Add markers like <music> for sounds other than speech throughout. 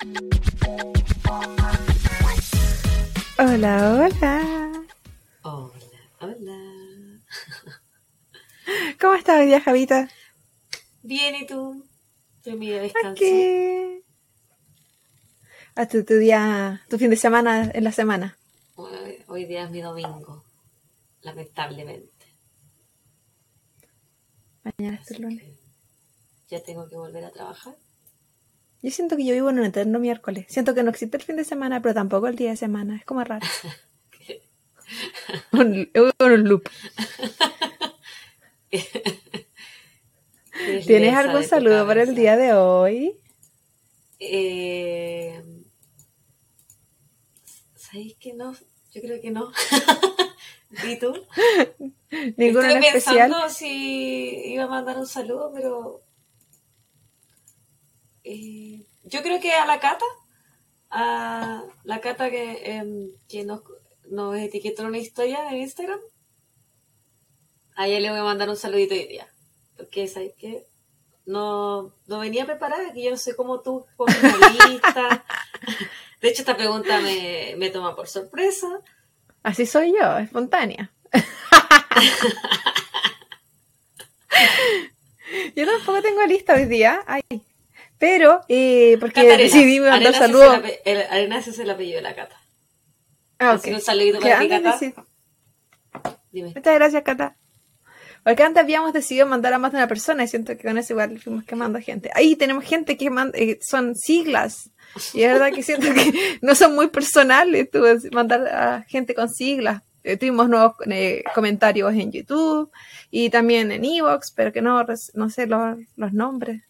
Hola, hola. Hola, hola. <laughs> ¿Cómo estás hoy día, Javita? Bien, ¿y tú? Tu mi descanso. Aquí. Ah, tu, tu día, tu fin de semana en la semana. Hoy, hoy día es mi domingo, lamentablemente. Mañana es el lunes. ya tengo que volver a trabajar. Yo siento que yo vivo en un eterno miércoles. Siento que no existe el fin de semana, pero tampoco el día de semana. Es como raro. <laughs> un, un loop. <laughs> ¿Tienes algún saludo para el día de hoy? Eh, ¿Sabéis que no? Yo creo que no. <laughs> ¿Y tú? Ninguno Estoy en especial. pensando si iba a mandar un saludo, pero eh, yo creo que a la Cata, a la Cata que, em, que nos, nos etiquetó una historia en Instagram, a ella le voy a mandar un saludito hoy día, porque sabes que no, no venía preparada, que yo no sé cómo tú con <laughs> lista. De hecho, esta pregunta me, me toma por sorpresa. Así soy yo, espontánea. <laughs> yo tampoco tengo lista hoy día. Ay. Pero, eh, porque Cata Arenas. <laughs> decidí mandar saludos. Arenas es el apellido de la Cata. Ah, ok. un saludito para ti, Cata. Dime. Muchas gracias, Cata. Porque antes habíamos decidido mandar a más de una persona y siento que con eso igual fuimos quemando gente. Ahí tenemos gente que manda, eh, son siglas. Y es verdad que siento que <laughs> no son muy personales tú, mandar a gente con siglas. Eh, tuvimos nuevos eh, comentarios en YouTube y también en Evox, pero que no, no sé los, los nombres.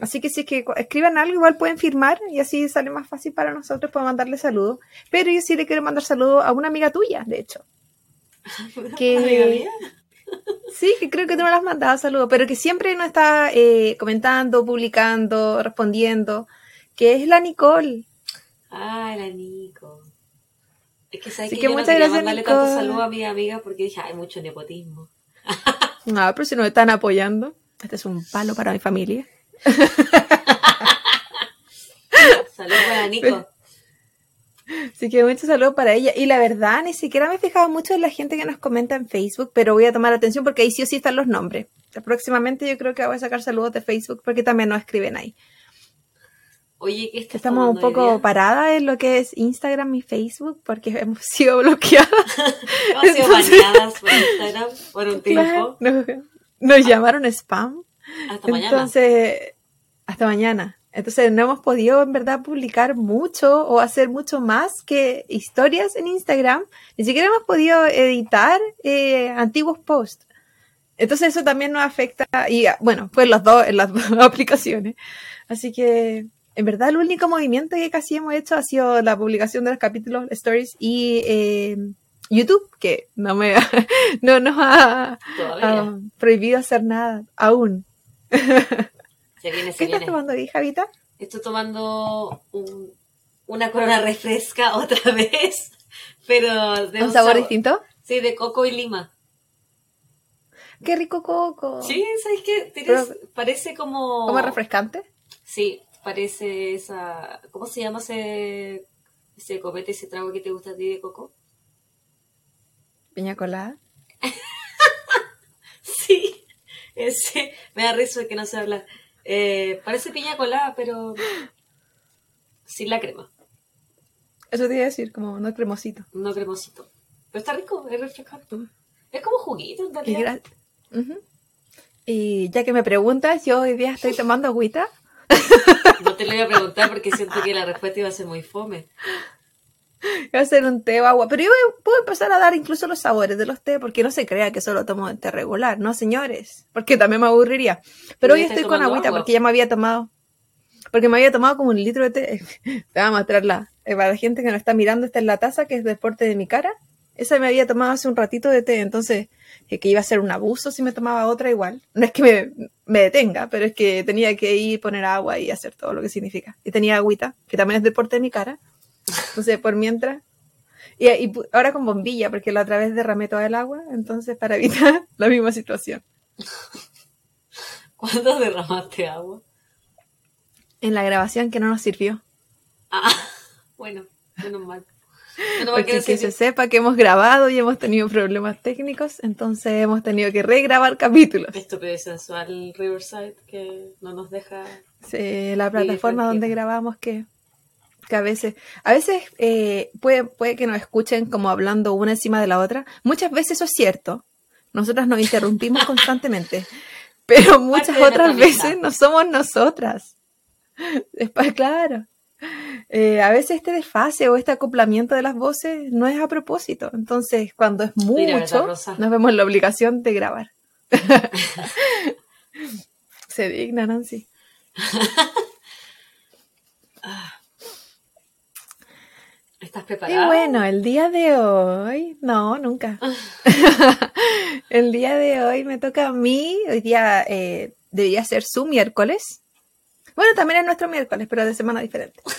Así que si es que escriban algo, igual pueden firmar y así sale más fácil para nosotros para mandarle saludos. Pero yo sí le quiero mandar saludos a una amiga tuya, de hecho. <laughs> Que- Amiga mía. <laughs> Sí, que creo que tú no le has mandado saludos, pero que siempre nos está eh, comentando, publicando, respondiendo, que es la Nicole. Ay, la Nico. Es que sabes Así que, que yo no muchas quería gracias, mandarle tanto saludo a mi amiga porque dije, hay mucho nepotismo. <laughs> Ah, pero si nos están apoyando. Este es un palo para mi familia. Saludos para Nico. Así que muchos saludos para ella. Y la verdad, ni siquiera me he fijado mucho en la gente que nos comenta en Facebook, pero voy a tomar atención porque ahí sí o sí están los nombres. Próximamente yo creo que voy a sacar saludos de Facebook porque también nos escriben ahí. Oye, ¿qué estás Estamos un poco paradas en lo que es Instagram y Facebook porque hemos <laughs> sido bloqueadas. <laughs> Hemos sido Entonces- baneadas por Instagram por un tiempo. Nos, nos llamaron spam. Hasta mañana. Entonces, hasta mañana. Entonces no hemos podido en verdad publicar mucho o hacer mucho más que historias en Instagram. Ni siquiera hemos podido editar eh, antiguos posts. Entonces eso también nos afecta y ah, bueno, pues los dos, en las <laughs> dos aplicaciones. Así que en verdad el único movimiento que casi hemos hecho ha sido la publicación de los capítulos, stories y eh, YouTube, que no me <laughs> no nos ha, ha prohibido hacer nada aún. <laughs> Se viene, ¿Qué estás tomando ahí, Javita? Estoy tomando un- una corona refresca <laughs> otra vez, pero de ¿Un sabor sabo- distinto? Sí, de coco y lima. ¡Qué rico coco! Sí, ¿sabes qué? Tienes-. Pero- parece como... ¿Como refrescante? Sí, parece esa... ¿Cómo se llama ese, ese copete, ese trago que te gusta a ti de coco? ¿Piña colada? Sí, <laughs> ese... Me da risa que no sé hablar. Eh, parece piña colada, pero sin la crema, Eso te iba a decir, como no cremosito. no cremosito. Pero está rico, es refrescante. Es como juguito en Y, realidad. Ujú. Y ya que me preguntas, yo hoy día estoy tomando agüita. No te lo iba a preguntar porque siento que la respuesta iba a ser muy fome. <laughs> Voy a hacer un té o agua. Pero yo puedo empezar a dar incluso los sabores de los té, porque no se crea que solo tomo té regular, no señores. Porque también me aburriría. Pero hoy ¿Y estás estoy con agüita agua? porque ya me había tomado. Porque me había tomado como un litro de té. <laughs> Te voy a mostrarla. Eh, Para la gente que no está mirando, esta es la taza que es deporte de mi cara. Esa me había tomado hace un ratito de té, entonces eh, que iba a ser un abuso si me tomaba otra igual. No es que me, me detenga, pero es que tenía que ir, poner agua y hacer todo lo que significa. Y tenía agüita, que también es deporte de mi cara. Entonces, por mientras. Y, y ahora con bombilla, porque la otra vez derramé todo el agua, entonces para evitar <laughs> la misma situación. ¿Cuándo derramaste agua? En la grabación que no nos sirvió. Ah, <laughs> bueno, menos mal. Menos mal Porque que no que se- se sepa que hemos grabado y hemos tenido problemas técnicos, entonces hemos tenido que regrabar <laughs> capítulos. estupidez sensual Riverside que no nos deja. Sí, la plataforma donde grabamos que, que a veces, a veces eh, puede, puede que nos escuchen como hablando una encima de la otra. Muchas veces eso es cierto. Nosotras nos interrumpimos <laughs> constantemente. Pero muchas otras veces no somos nosotras. Es pa- claro. Eh, a veces este desfase o este acoplamiento de las voces no es a propósito. Entonces, cuando es Mira, ¿verdad, mucho, nos vemos en la obligación de grabar. <laughs> <laughs> Se digna, Nancy. ¿Estás Y bueno, el día de hoy, no, nunca. <laughs> el día de hoy me toca a mí, hoy día eh, debería ser su miércoles. Bueno, también es nuestro miércoles, pero de semana diferente. <laughs>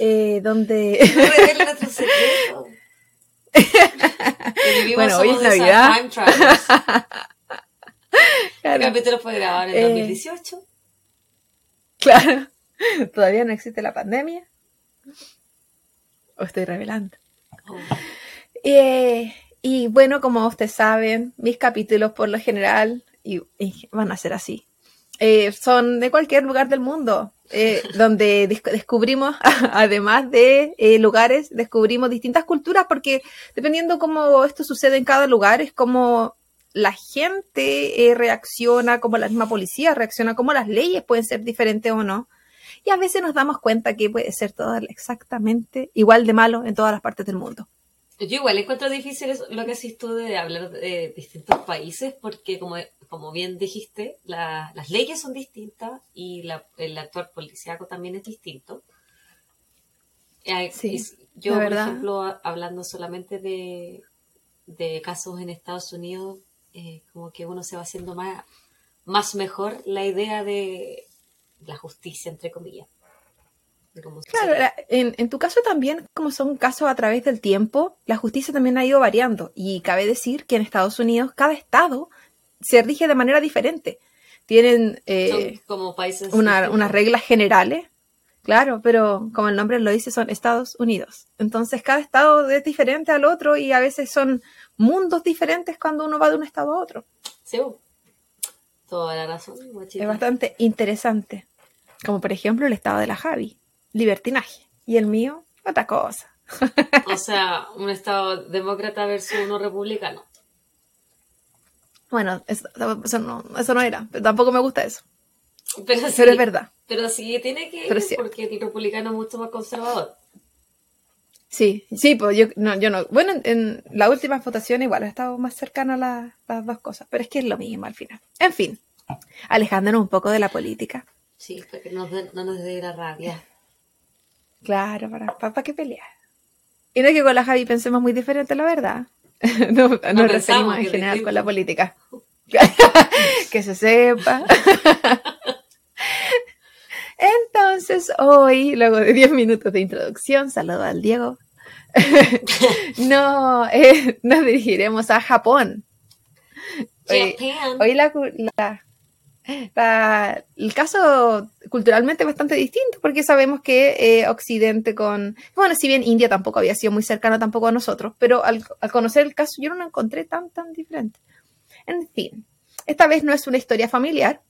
Eh, donde, <laughs> No nuestro secreto. Bueno, hoy es Navidad. travelers. El claro, capítulo fue grabado en el Eh. 2018. claro, todavía no existe la pandemia. O estoy revelando. Oh. Eh, y bueno, como ustedes saben, mis capítulos por lo general y, y van a ser así. Eh, son de cualquier lugar del mundo, eh, <laughs> donde des- descubrimos, <laughs> además de eh, lugares, descubrimos distintas culturas, porque dependiendo cómo esto sucede en cada lugar, es como la gente reacciona, como la misma policía reacciona, como las leyes pueden ser diferentes o no. Y a veces nos damos cuenta que puede ser todo exactamente igual de malo en todas las partes del mundo. Yo igual encuentro difícil eso- lo que haces tú de hablar de distintos países porque como, como bien dijiste, la- las leyes son distintas y la- el actuar policíaco también es distinto. Sí, yo, por ejemplo, hablando solamente de, de casos en Estados Unidos, eh, como que uno se va haciendo más, más mejor la idea de la justicia, entre comillas. Claro, la- en, en tu caso también, como son casos a través del tiempo, la justicia también ha ido variando. Y cabe decir que en Estados Unidos cada estado se rige de manera diferente. Tienen eh, como países una- unas reglas generales, claro, pero como el nombre lo dice, son Estados Unidos. Entonces cada estado es diferente al otro y a veces son mundos diferentes cuando uno va de un estado a otro. Sí, toda la razón, guachita. Es bastante interesante. Como por ejemplo el estado de la Javi, libertinaje. Y el mío, otra cosa. <laughs> O sea, un estado demócrata versus uno republicano. Bueno, eso, eso no, eso no era, pero tampoco me gusta eso. Pero, sí, Pero es verdad. Pero sí tiene que ir porque el republicano es mucho más conservador. Sí, sí, pues yo no, yo no. Bueno, en, en la última votación igual he estado más cercana a la- las dos cosas, pero es que es lo mismo al final. En fin, alejándonos un poco de la política. Sí, para que nos no nos dé la rabia. Claro, para, para, qué pelear. Y no es que con la Javi pensemos muy diferente, la verdad. <laughs> no, nos pensamos referimos en general con la política. <laughs> que se sepa. <laughs> Entonces, hoy, luego de 10 minutos de introducción, saludo al Diego. no, eh, nos dirigiremos a Japón. Hoy, hoy la, la- la- <laughs> el caso culturalmente bastante distinto, porque sabemos que eh, Occidente con... Bueno, si bien India tampoco había sido muy cercano tampoco a nosotros, pero al, al conocer el caso yo no lo encontré tan, tan diferente. En fin, esta vez no es una historia familiar.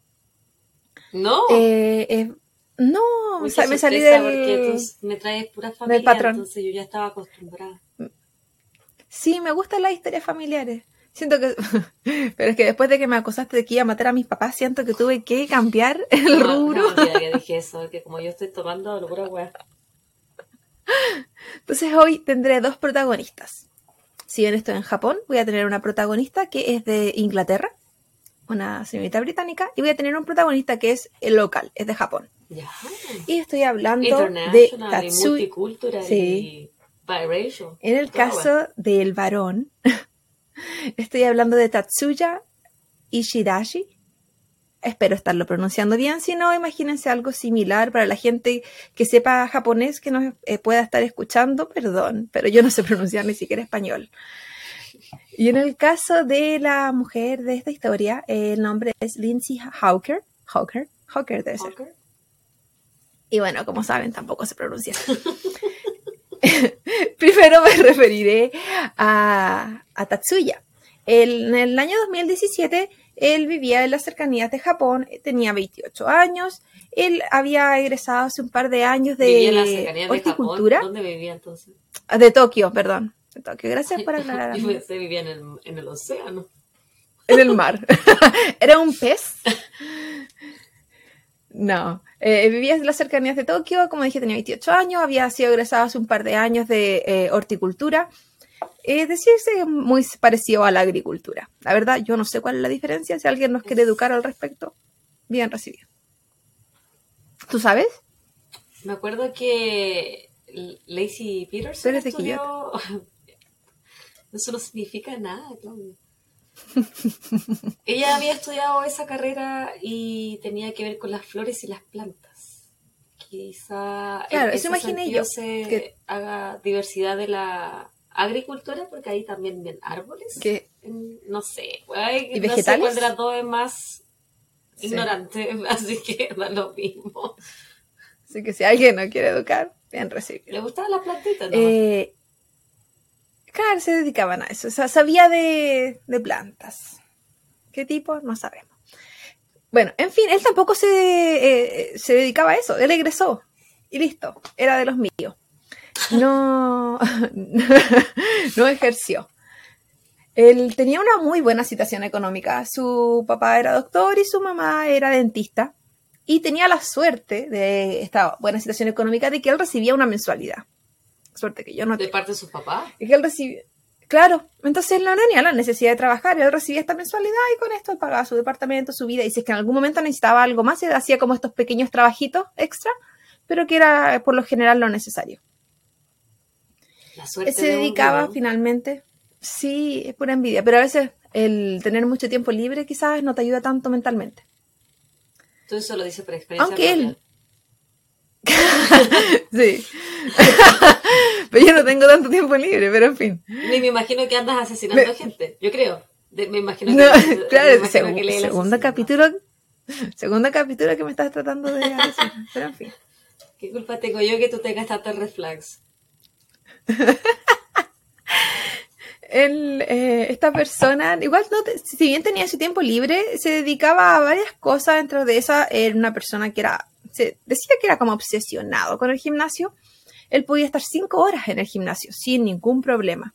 No. Eh, eh, no, me salí del... Me traes pura familia, patrón. entonces yo ya estaba acostumbrada. Sí, me gustan las historias familiares. Siento que... <laughs> Pero es que después de que me acosaste de que iba a matar a mis papás, siento que tuve que cambiar <laughs> el No, rubro. No, olvida que dije eso, que como yo estoy tomando locura, weá. <laughs> Entonces hoy tendré dos protagonistas. Si bien estoy en Japón, voy a tener una protagonista que es de Inglaterra, una señorita británica, y voy a tener un protagonista que es el local, es de Japón. Ya. Y estoy hablando de y Tatsui. multicultural Sí. y biracial. En el caso del varón, estoy hablando de Tatsuya Ishidashi. Espero estarlo pronunciando bien, si no, imagínense algo similar para la gente que sepa japonés que nos eh, pueda estar escuchando, perdón, pero yo no sé pronunciar ni siquiera español. Y en el caso de la mujer de esta historia, el nombre es Lindsay Hawker. Hawker, Hawker debe ser. Hawker. Y bueno, como saben, tampoco se pronuncia. <laughs> <laughs> Primero me referiré a, a Tatsuya. en el año 2017, él vivía en las cercanías de Japón, tenía 28 años, él había egresado hace un par de años de horticultura. ¿Dónde vivía entonces? De Tokio, perdón. De Tokio. Gracias por <laughs> aclarar. Yo pensé vivía en el, en el océano. En el mar. <laughs> ¿Era un pez? No. Eh, vivía en las cercanías de Tokio, como dije, tenía 28 años, había sido egresado hace un par de años de eh, horticultura. Es decir, es muy parecido a la agricultura. La verdad, yo no sé cuál es la diferencia. Si alguien nos quiere educar al respecto, bien recibido. ¿Tú sabes? Me acuerdo que Lacey Peterson estudió... <laughs> Eso no significa nada, Claudia. <laughs> Ella había estudiado esa carrera y tenía que ver con las flores y las plantas. Quizá claro, eso imaginé yo se que... haga diversidad de la agricultura, porque ahí también ven árboles. Que... No sé. ¿Y no vegetales? sé cuál de las dos es más ignorante, <laughs> así que da lo mismo. Así que si alguien no quiere educar, bien recibido. ¿Le gustaban las plantitas? Eh, se dedicaban a eso. O sea, sabía de, plantas. ¿Qué tipo? No sabemos. Bueno, en fin, él tampoco se, eh, se dedicaba a eso. Él egresó y listo, era de los míos. No, <laughs> no ejerció. Él tenía una muy buena situación económica. Su papá era doctor y su mamá era dentista. Y tenía la suerte de esta buena situación económica de que él recibía una mensualidad. Suerte que yo no. ¿De parte de su papá? Y que él recibía. Claro, entonces él no tenía la necesidad de trabajar, él recibía esta mensualidad y con esto él pagaba su departamento, su vida, y si es que en algún momento necesitaba algo más, él hacía como estos pequeños trabajitos extra, pero que era por lo general lo necesario. La suerte él se dedicaba finalmente, Sí, es pura envidia, pero a veces el tener mucho tiempo libre quizás no te ayuda tanto mentalmente. Tú eso lo dices por experiencia. Aunque él. <laughs> sí. <laughs> pero yo no tengo tanto tiempo libre, pero en fin. Ni me imagino que andas asesinando a gente, yo creo. me imagino que, no, <laughs> claro, segundo capítulo, segundo capítulo que me estás tratando de asesinar, pero en fin. ¿Qué culpa tengo yo que tú tengas tantos reflex? Eh, esta persona, igual no si bien tenía su tiempo libre, se dedicaba a varias cosas. Dentro de esa, era una persona que era, se decía que era como obsesionado con el gimnasio. Él podía estar cinco horas en el gimnasio sin ningún problema.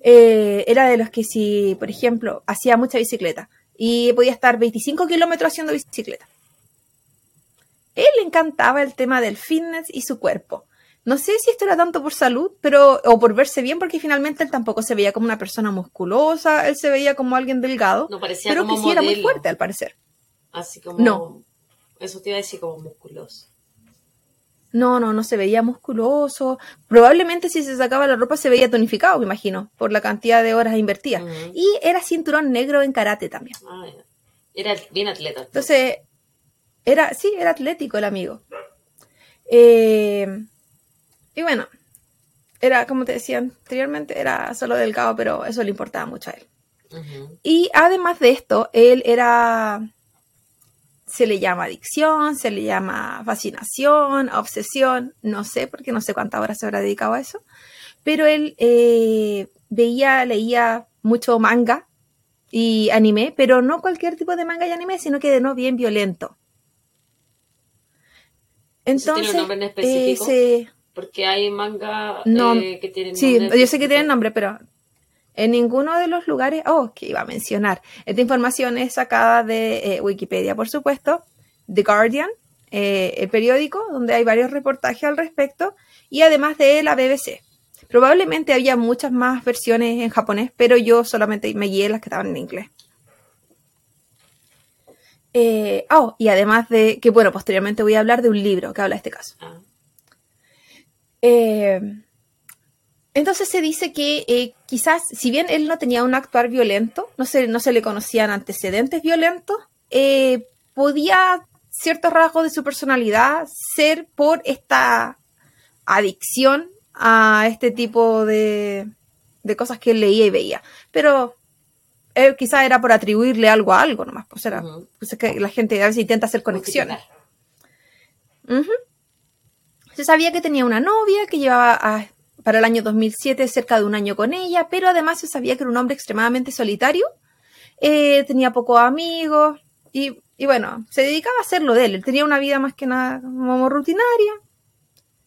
Eh, era de los que si, por ejemplo, hacía mucha bicicleta y podía estar 25 kilómetros haciendo bicicleta. Él le encantaba el tema del fitness y su cuerpo. No sé si esto era tanto por salud, pero o por verse bien, porque finalmente él tampoco se veía como una persona musculosa, él se veía como alguien delgado, no parecía pero como que sí era muy fuerte al parecer. Así como no. Eso te iba a decir como musculoso. No, no, no se veía musculoso. Probablemente si se sacaba la ropa se veía tonificado, me imagino, por la cantidad de horas invertidas. Y era cinturón negro en karate también. Ah, era bien atleta. Entonces, era, sí, era atlético el amigo. Eh, y bueno, era como te decía anteriormente, era solo delgado, pero eso le importaba mucho a él. Y además de esto, él era, se le llama adicción, se le llama fascinación, obsesión, no sé, porque no sé cuántas horas se habrá dedicado a eso, pero él eh, veía, leía mucho manga y anime, pero no cualquier tipo de manga y anime, sino que de no bien violento. Entonces, ¿Tiene un nombre en específico? Porque hay manga eh, que tienen Sí, yo sé que tienen nombre, pero en ninguno de los lugares. Oh, que iba a mencionar. Esta información es sacada de eh, Wikipedia, por supuesto, The Guardian, eh, el periódico, donde hay varios reportajes al respecto, y además de la BBC. Probablemente había muchas más versiones en japonés, pero yo solamente me guié las que estaban en inglés. oh, y además de que, bueno, posteriormente voy a hablar de un libro que habla de este caso. Ah. Eh, entonces se dice que eh, quizás, si bien él no tenía un actuar violento, no se, no se le conocían antecedentes violentos, eh, podía ciertos rasgos de su personalidad ser por esta adicción a este tipo de, de cosas que él leía y veía. Pero quizás era por atribuirle algo a algo nomás. Pues era, pues es que la gente a veces intenta hacer conexiones. Se sabía que tenía una novia que llevaba a- para el año 2007 cerca de un año con ella, pero además se sabía que era un hombre extremadamente solitario, eh, tenía pocos amigos y, y bueno, se dedicaba a hacer lo de él. Él tenía una vida más que nada como rutinaria.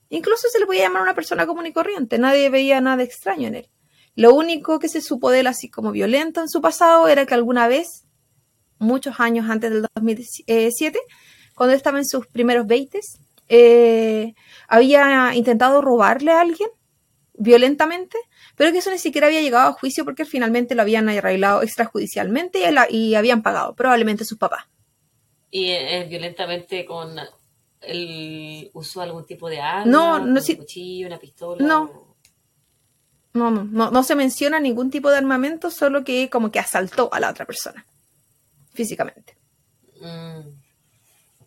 Incluso se le podía llamar una persona común y corriente, nadie veía nada extraño en él. Lo único que se supo de él así como violento en su pasado era que alguna vez, muchos años antes del 2007, cuando estaba en sus primeros 20, eh, había intentado robarle a alguien violentamente, pero que eso ni siquiera había llegado a juicio porque finalmente lo habían arreglado extrajudicialmente y, la- y habían pagado, probablemente sus papás. Y eh, violentamente con el usó algún tipo de arma, No, no, un cuchillo, una pistola. No. o- No, no, no, no se menciona ningún tipo de armamento, solo que como que asaltó a la otra persona, físicamente. Mm.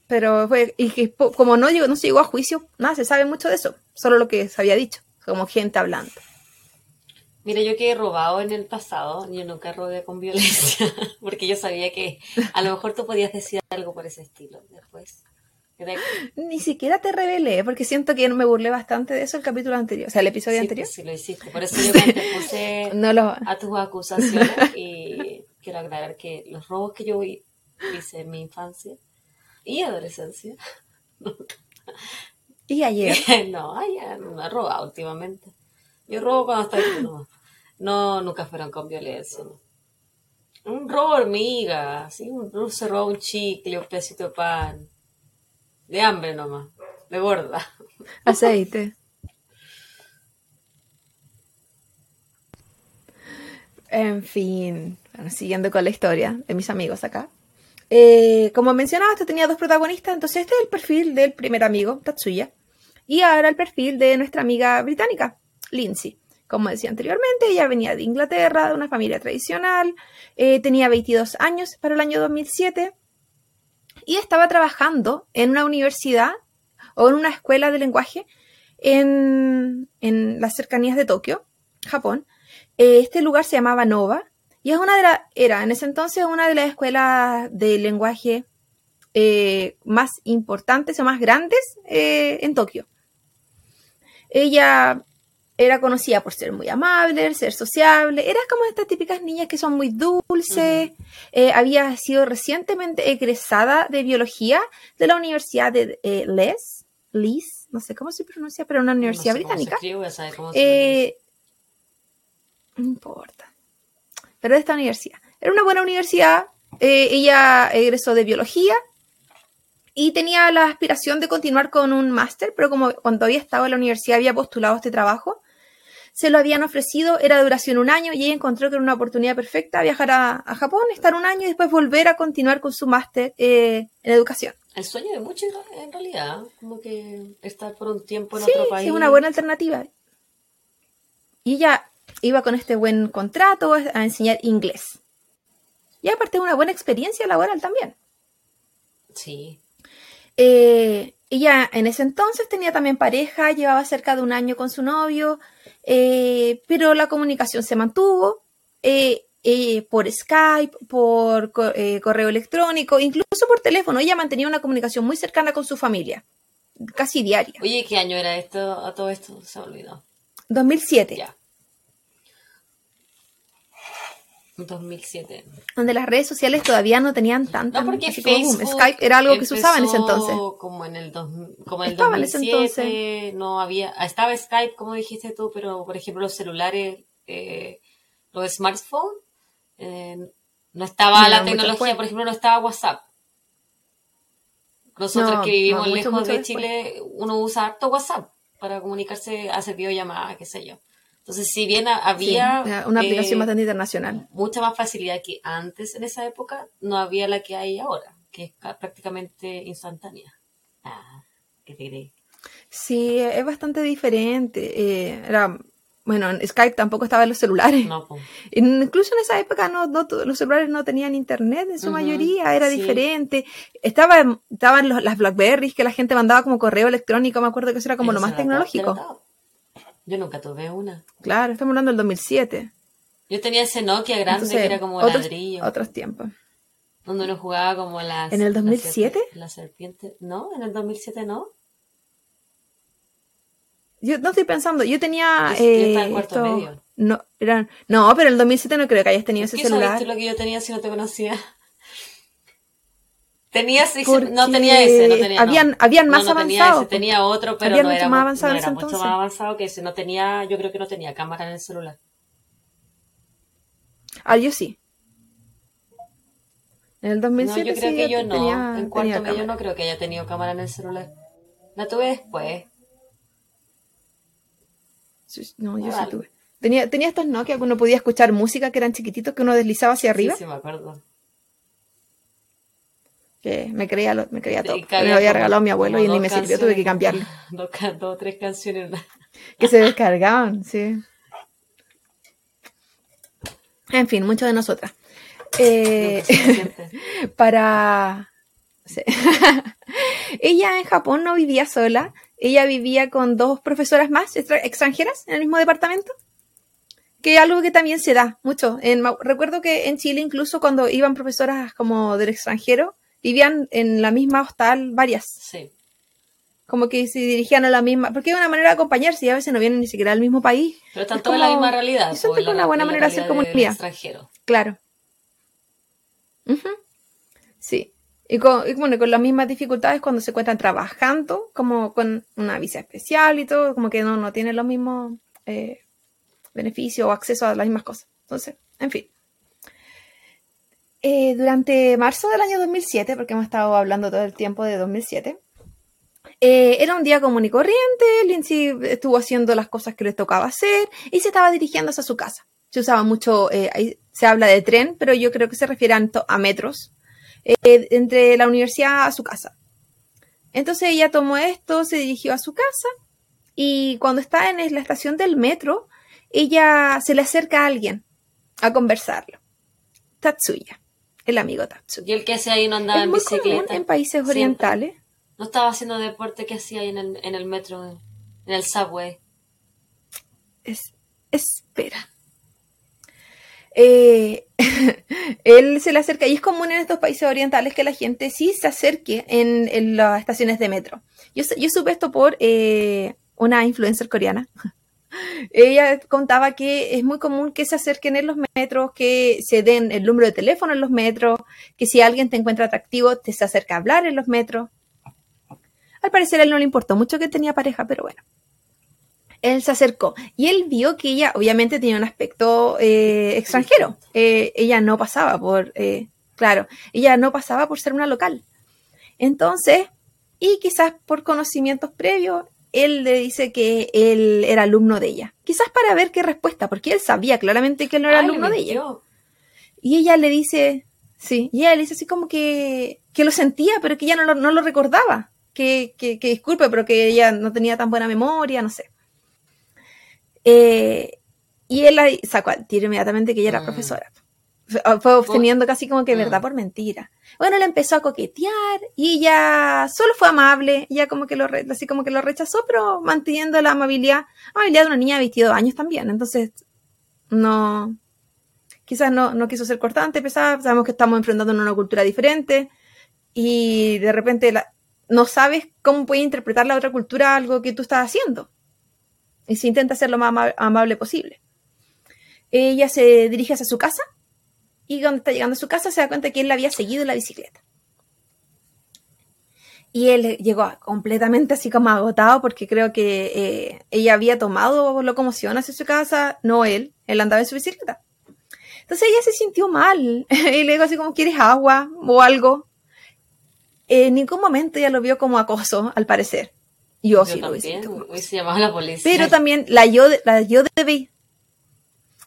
Pero fue, y que como no, llegó, no se llegó a juicio, nada, se sabe mucho de eso, solo lo que se había dicho, como gente hablando. Mira, yo que he robado en el pasado, yo nunca robé con violencia, <laughs> porque yo sabía que a lo mejor tú podías decir algo por ese estilo después. Era- Ni siquiera te revelé, porque siento que me burlé bastante de eso el capítulo anterior, o sea, el episodio Sí, anterior. pues sí lo hiciste. Por eso yo me <laughs> puse No lo... a tus acusaciones y quiero aclarar que los robos que yo hi- hice en mi infancia y adolescencia, <laughs> Y ayer. <laughs> no, ay, ya no he robado últimamente. Yo robo cuando estoy no, no, nunca fueron con violencia. no. Un robo hormiga, ¿sí? uno se roba un chicle, un pedacito de pan, de hambre nomás, de gorda. <laughs> Aceite. En fin, bueno, siguiendo con la historia de mis amigos acá. Eh, como mencionaba, este tenía dos protagonistas, entonces este es el perfil del primer amigo, Tatsuya, y ahora el perfil de nuestra amiga británica, Lindsay. Como decía anteriormente, ella venía de Inglaterra, de una familia tradicional, eh, tenía 22 años para el año 2007 y estaba trabajando en una universidad o en una escuela de lenguaje en, las cercanías de Tokio, Japón. Eh, este lugar se llamaba Nova y es una de las, era en ese entonces una de las escuelas de lenguaje eh, más importantes o más grandes eh, en Tokio. Ella era conocida por ser muy amable, ser sociable, era como estas típicas niñas que son muy dulces, eh, había sido recientemente egresada de biología de la Universidad de eh, Les, Leeds, no sé cómo se pronuncia, pero una universidad No sé cómo se británica. escribe, cómo se. Eh, no importa. Pero de esta universidad. Era una buena universidad. eh, ella egresó de biología y tenía la aspiración de continuar con un máster, pero como cuando había estado en la universidad había postulado este trabajo, se lo habían ofrecido, era de duración un año y ella encontró que era una oportunidad perfecta viajar a, a Japón, estar un año y después volver a continuar con su máster eh, en educación. El sueño de muchos en realidad, como que estar por un tiempo en Sí, otro sí, país. es una buena alternativa. Y ella iba con este buen contrato a enseñar inglés. Y aparte una buena experiencia laboral también. Sí. Eh, ella en ese entonces tenía también pareja, llevaba cerca de un año con su novio, eh, pero la comunicación se mantuvo eh, eh, por Skype, por co- correo electrónico, incluso por teléfono. Ella mantenía una comunicación muy cercana con su familia, casi diaria. Oye, ¿qué año era esto? A todo esto se me olvidó. 2007. Ya. 2007. donde las redes sociales todavía no tenían tanta No, porque. Facebook Skype era algo que se usaba en ese entonces. Como en el, dos, como en el Estaba en ese 2007, no había, estaba Skype, como dijiste tú, pero por ejemplo los celulares, eh, los smartphones, eh, no estaba No, la tecnología, por ejemplo, no estaba WhatsApp. Nosotros No, que vivimos no, mucho, lejos mucho de después. Chile, uno usa harto WhatsApp para comunicarse, hacer videollamadas, qué sé yo. Entonces, si bien Sí, había una aplicación eh, bastante internacional. mucha más facilidad que antes en esa época, no había la que hay ahora, que es ca- prácticamente instantánea. Ah, ¿qué te crees? Sí, es bastante diferente. eh, era, bueno, en Skype tampoco estaba en los celulares. No. <laughs> Incluso en esa época no, no los celulares no tenían internet en su mayoría, era sí. diferente. Estaba, estaban los- las Blackberries que la gente mandaba como correo electrónico, me acuerdo que eso era como lo más tecnológico. Yo nunca tuve una. Claro, estamos hablando del 2007. Yo tenía ese Nokia grande que era como ladrillo. Otros tiempos. Donde uno jugaba como las... ¿En el 2007? La serpiente. No, en el 2007 no. Yo no estoy pensando, yo tenía... Eh, esto. No, eran, no, pero en el 2007 no creo que hayas tenido ese celular. ¿Qué lo que yo tenía si no te conocía? Ese, Porque no tenía ese, no tenía no. habían- habían más no, no tenía avanzados, ese, tenía otro, pero Habían no mucho era, más avanzado no era mucho entonces. más avanzado que ese. No tenía, yo creo que no tenía cámara en el celular. Ah, yo sí. En el No, 2007 yo creo sí, que yo no. tenía- en cuarto tenía medio cámara. no creo que haya tenido cámara en el celular. La tuve después. No, yo sí tuve. Tenía, tenía estos Nokia que uno podía escuchar música que eran chiquititos que uno deslizaba hacia arriba. Sí, sí, me acuerdo. Que me creía, lo- me creía todo. Me lo había regalado mi abuelo y ni me sirvió, tuve que cambiarlo. <laughs> Dos, dos o tres canciones. Que se descargaban, sí. En fin, mucho de nosotras. Eh, <laughs> para... sí. <laughs> ella en Japón no vivía sola, ella vivía con dos profesoras más extra- extranjeras en el mismo departamento, que es algo que también se da mucho. En, recuerdo que en Chile incluso cuando iban profesoras como del extranjero, vivían en la misma hostal varias, Sí. como que se dirigían a la misma, porque es una manera de acompañarse y a veces no vienen ni siquiera al mismo país, Pero están Es todos en la misma realidad. siento pues, la- una buena manera de hacer comunidad. extranjero. Claro. Sí. Y con, y bueno, con las mismas dificultades cuando se encuentran trabajando, como con una visa especial y todo, como que no, no tienen los mismos eh, beneficios o acceso a las mismas cosas. Entonces, en fin. Eh, durante marzo del año 2007, porque hemos estado hablando todo el tiempo de 2007, eh, era un día común y corriente, Lindsay estuvo haciendo las cosas que le tocaba hacer y se estaba dirigiendo hacia su casa. Se usaba mucho, eh, se habla de tren, pero yo creo que se refiere a metros, eh, entre la universidad a su casa. Entonces ella tomó esto, se dirigió a su casa y cuando está en la estación del metro, ella se le acerca a alguien a conversarlo. Tatsuya, el amigo Tatsuya. Y el que hacía ahí no andaba Es en muy común bicicleta. en países Siempre. orientales. No estaba haciendo deporte que hacía ahí en el, en el metro, en el subway. Es- espera. Eh, <laughs> él se le acerca y es común en estos países orientales que la gente sí se acerque en, en las estaciones de metro. Yo, yo supe esto por eh, una influencer coreana. <laughs> Ella contaba que es muy común que se acerquen en los metros, que se den el número de teléfono en los metros, que si alguien te encuentra atractivo te se acerca a hablar en los metros. Al parecer a él no le importó mucho que tenía pareja, pero bueno él se acercó y él vio que ella obviamente tenía un aspecto eh, extranjero. Eh, ella no pasaba por, eh, claro, ella no pasaba por ser una local. Entonces, y quizás por conocimientos previos, él le dice que él era alumno de ella. Quizás para ver qué respuesta, porque él sabía claramente que él no era Ay, alumno de ella. Y ella le dice, sí, y ella le dice así como que, que lo sentía, pero que ella no lo, no lo recordaba. Que, que, que disculpe, pero que ella no tenía tan buena memoria, no sé. Eh, y él ahí sacó al tiro inmediatamente que ella era Mm. profesora. Fue- Fue obteniendo casi como que Mm. verdad por mentira. Bueno, le empezó a coquetear y ella solo fue amable, ella como que lo, re- así como que lo rechazó, pero manteniendo la amabilidad, amabilidad de una niña de 22 años también. Entonces, no, quizás no, no quiso ser cortante, pesada, sabemos que estamos enfrentando una cultura diferente y de repente la- no sabes cómo puede interpretar la otra cultura algo que tú estás haciendo. Y se intenta ser lo más ama- amable posible. Ella se dirige hacia su casa y cuando está llegando a su casa se da cuenta que él la había seguido en la bicicleta. Y él llegó completamente así como agotado porque creo que eh, ella había tomado locomoción hacia su casa, no él, él andaba en su bicicleta. Entonces ella se sintió mal <laughs> y le dijo así como, ¿quieres agua o algo? En ningún momento ella lo vio como acoso, al parecer. Yo, Yo sí lo también, la policía. Pero también la yo, la yo de vei-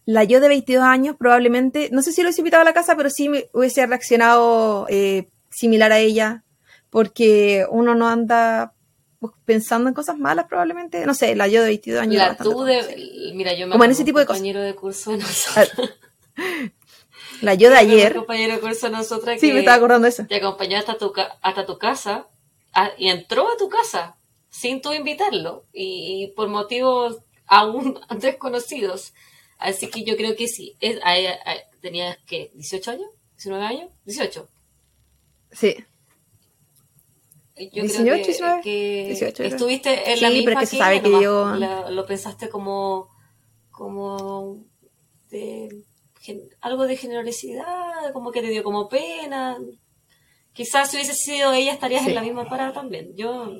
la yo de 22 años probablemente, no sé si lo hubiese invitado a la casa, pero sí me hubiese reaccionado eh, similar a ella, porque uno no anda pues, pensando en cosas malas probablemente. No sé, la yo de 22 años. La tú de... Mira, yo me Como en ese un tipo de cosas. compañero de curso de <laughs> nosotros. <laughs> La yo de un ayer, compañero de curso de nosotras sí, que me estaba acordando de eso. te acompañó hasta tu, hasta tu casa a- y entró a tu casa sin tú invitarlo y, y por motivos aún <laughs> desconocidos. Así que yo creo que sí. Es, a a- ¿Tenías qué? ¿18 años? ¿19 años? 18. Sí. Yo 18, creo que, 19, que 18, creo. estuviste en la Sí, misma pero que se sabe que nomás yo- la- lo pensaste como como de gen- algo de generosidad, como que te dio como pena. Quizás si hubiese sido ella estarías Sí. en la misma parada también. Yo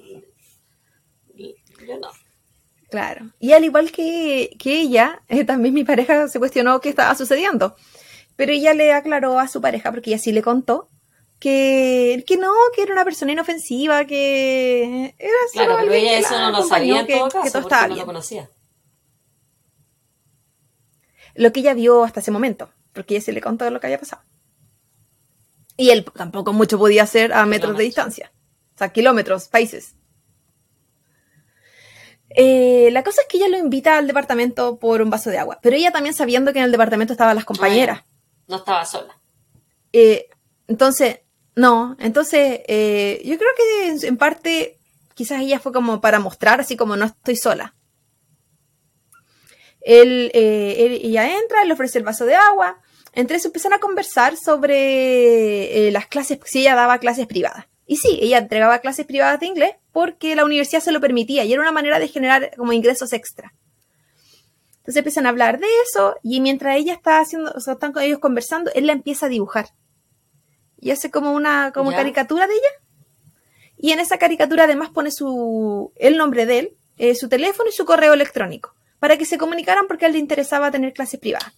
yo no. Claro. Y al igual que, que ella, eh, también mi pareja se cuestionó qué estaba sucediendo. Pero ella le aclaró a su pareja, porque ella sí le contó, que, que no, que era una persona inofensiva, que era solo Claro, pero ella que eso no lo sabía en que, todo que caso, todo porque estaba no bien. lo conocía. Lo que ella vio hasta ese momento, porque ella sí le contó lo que había pasado. Y él tampoco mucho podía hacer a metros de distancia. O sea, kilómetros, países. Eh, la cosa es que ella lo invita al departamento por un vaso de agua, pero ella también sabiendo que en el departamento estaban las compañeras. No estaba sola. Eh, entonces, no, entonces eh, yo creo que en, parte quizás ella fue como para mostrar, así como no estoy sola. Él, eh, él- ella entra, le ofrece el vaso de agua, entre eso empiezan a conversar sobre eh, las clases, si ella daba clases privadas. Y sí, ella entregaba clases privadas de inglés porque la universidad se lo permitía y era una manera de generar como ingresos extra. Entonces empiezan a hablar de eso y mientras ella está haciendo, o sea, están con ellos conversando, él la empieza a dibujar. Y hace como una como caricatura de ella. Y en esa caricatura además pone su el nombre de él, eh, su teléfono y su correo electrónico para que se comunicaran porque a él le interesaba tener clases privadas.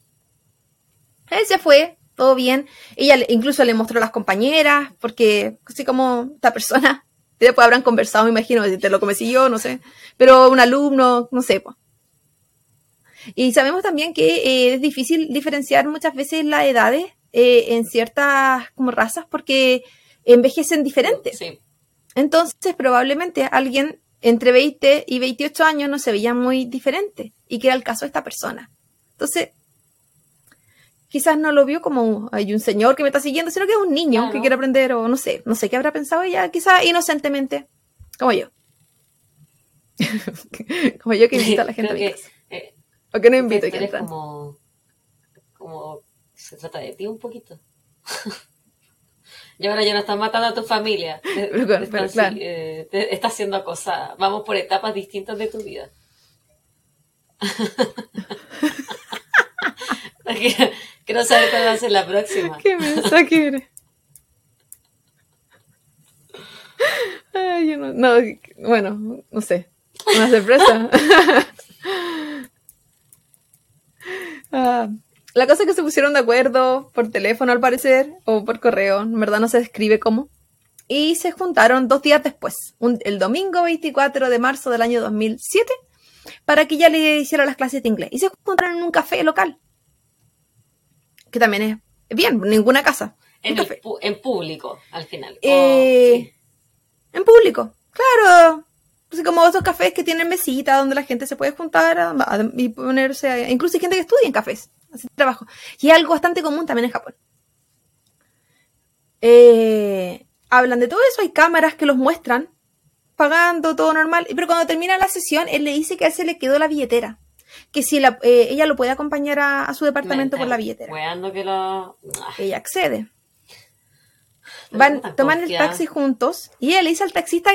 Él se fue, todo bien. Ella incluso le mostró a las compañeras, porque así como esta persona, <laughs> después habrán conversado, me imagino, si te lo comecí yo, no sé, pero un alumno, no sé. po. Y sabemos también que eh, es difícil diferenciar muchas veces las edades eh, en ciertas como razas porque envejecen diferentes. Sí. Entonces, probablemente alguien entre 20 y 28 años no se veía muy diferente, y que era el caso de esta persona. Entonces, quizás no lo vio como hay un señor que me está siguiendo, sino que es un niño Claro. que quiere aprender, o no sé, no sé qué habrá pensado ella, quizás inocentemente, como yo. <laughs> como yo que invito a la <laughs> gente a mi que, casa. eh, O que no invito que entran. como, como se trata de ti un poquito. <laughs> y ahora ya no estás matando a tu familia. Pero claro, pero eh, te estás haciendo acosada. Vamos por etapas distintas de tu vida. Quiero- saber cuál va a ser la próxima. <laughs> ¿Qué mensaje eres? Ay, yo no, no, bueno, no sé. Una sorpresa. <laughs> Ah, la cosa es que se pusieron de acuerdo por teléfono al parecer, o por correo, en verdad no se describe cómo. Y se juntaron dos días después, el domingo 24 de marzo del año 2007, para que ella le hiciera las clases de inglés. Y se juntaron en un café local, que también es bien, ninguna casa. En, el en público, al final. Eh, sí. En público, claro. Así como esos cafés que tienen mesita donde la gente se puede juntar a- a- y ponerse. a- incluso hay gente que estudia en cafés, hace trabajo. Y es algo bastante común también en Japón. Eh, hablan de todo eso, hay cámaras que los muestran, pagando, todo normal. Pero cuando termina la sesión, él le dice que a él se le quedó la billetera. Que si la- eh, ella lo puede acompañar a, a su departamento Me por la billetera. que lo... Ella accede. Van, toman el taxi juntos y ella le dice al taxista,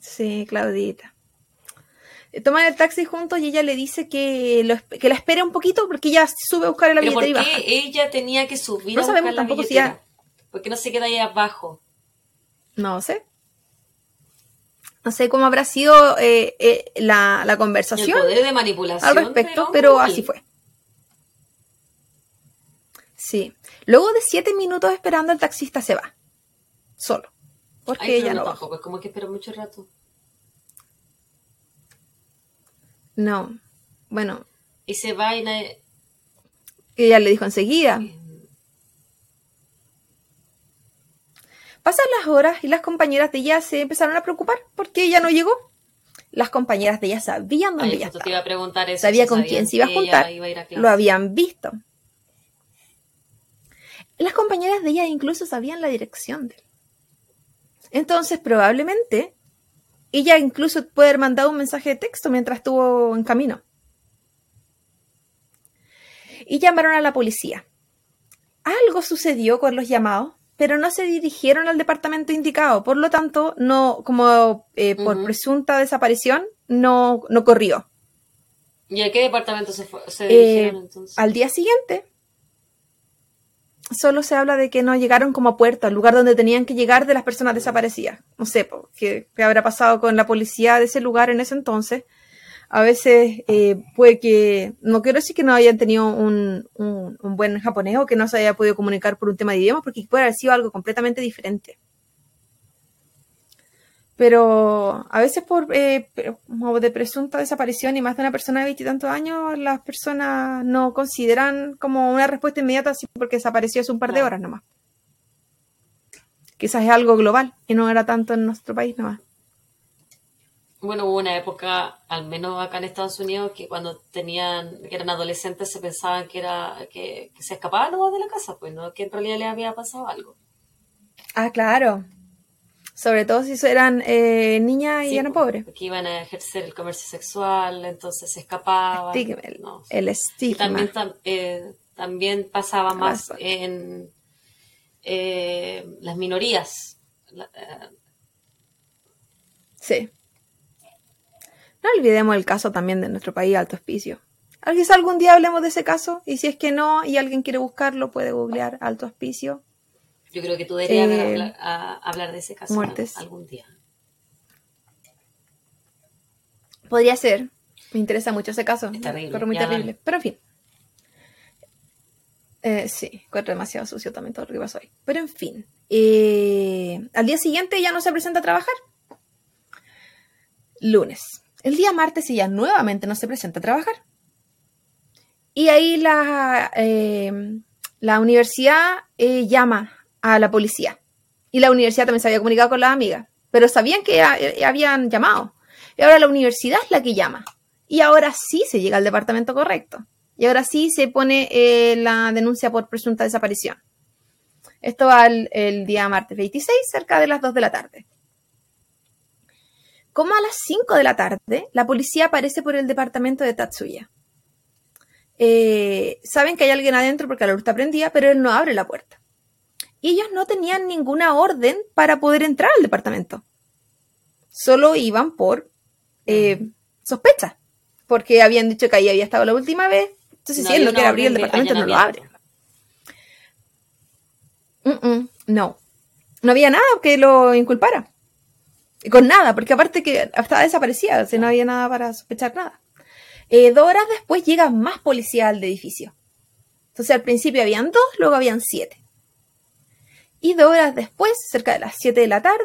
sí, Claudita, Eh, toman el taxi juntos y ella le dice que, lo esp- que la espere un poquito porque ella sube a buscar la ¿por billetera y qué baja. ella tenía que subir No a sabemos buscar la tampoco si ya- ¿Por qué no se queda ahí abajo? No sé. No sé cómo habrá sido eh, eh, la, la El conversación poder de manipulación al respecto, pero así fue. Sí. Luego de siete minutos esperando, el taxista se va. Solo. Porque Ay, ella no, no bajó. tampoco, es como que espero mucho rato. No. Bueno, Y se va y nadie... ella le dijo enseguida. Pasan las horas y las compañeras de ella se empezaron a preocupar porque ella no llegó. Las compañeras de ella sabían dónde Ay, ella justo te estaba. iba a preguntar eso. Sabía con quién se iba a juntar. iba a ir a clase. Lo habían visto. Las compañeras de ella incluso sabían la dirección de él. Entonces, probablemente, ella incluso puede haber mandado un mensaje de texto mientras estuvo en camino. Y llamaron a la policía. Algo sucedió con los llamados pero no se dirigieron al departamento indicado. Por lo tanto, no, como eh, por presunta desaparición, no, no corrió. ¿Y a qué departamento se, fue- se Eh, dirigieron entonces? Al día siguiente, solo se habla de que no llegaron como a puerto, al lugar donde tenían que llegar de las personas desaparecidas. No sé qué, qué habrá pasado con la policía de ese lugar en ese entonces. A veces eh, puede que, no quiero decir que no hayan tenido un, un- un buen japonés o que no se haya podido comunicar por un tema de idioma, porque puede haber sido algo completamente diferente. Pero a veces por eh, como de presunta desaparición y más de una persona de veintitantos años, las personas no consideran como una respuesta inmediata así porque desapareció hace un par de horas nomás. Quizás es algo global y no era tanto en nuestro país nomás. Bueno, hubo una época, al menos acá en Estados Unidos, que cuando tenían, que eran adolescentes se pensaban que era que, que se escapaban nomás de la casa, pues no, que en realidad les había pasado algo. Ah, claro. Sobre todo si eran eh, niñas y Sí, eran pobres. Que iban a ejercer el comercio sexual, entonces se escapaban. Estigma, el, no. el estigma. también, tam- eh, también pasaba más en eh, las minorías. La- eh, Sí. No olvidemos el caso también de nuestro país, Alto Hospicio. Ah, Quizá algún día hablemos de ese caso y si es que no y alguien quiere buscarlo puede googlear Alto Hospicio. yo creo que tú deberías Eh, hablar, a- hablar de ese caso muertes. algún día. Podría ser. Me interesa mucho ese caso. Es terrible, Pero muy ya, terrible. Pero en fin. Eh, sí, encuentro demasiado sucio también todo lo que pasó hoy. Pero en fin. eh, al día siguiente ya no se presenta a trabajar. Lunes. El día martes ella nuevamente no se presenta a trabajar. Y ahí la, eh, la universidad eh, llama a la policía. Y la universidad también se había comunicado con la amiga. Pero sabían que eh, habían llamado. Y ahora la universidad es la que llama. Y ahora sí se llega al departamento correcto. Y ahora sí se pone la denuncia por presunta desaparición. Esto va el, el día martes 26, cerca de las 2 de la tarde. Como a las 5 de la tarde, la policía aparece por el departamento de Tatsuya. Eh, saben que hay alguien adentro porque la luz está prendida, pero él no abre la puerta. Y ellos no tenían ninguna orden para poder entrar al departamento. Solo iban por eh, sospecha, porque habían dicho que ahí había estado la última vez. Entonces, No si él no quiere abrir el departamento, no lo abre. Mm, mm, no. No había nada que lo inculpara. Con nada, porque aparte que estaba desaparecida, o sea, no había nada para sospechar nada. Eh, dos horas después llega más policía al edificio. Entonces al principio habían dos, luego habían siete. Y dos horas después, cerca de las siete de la tarde,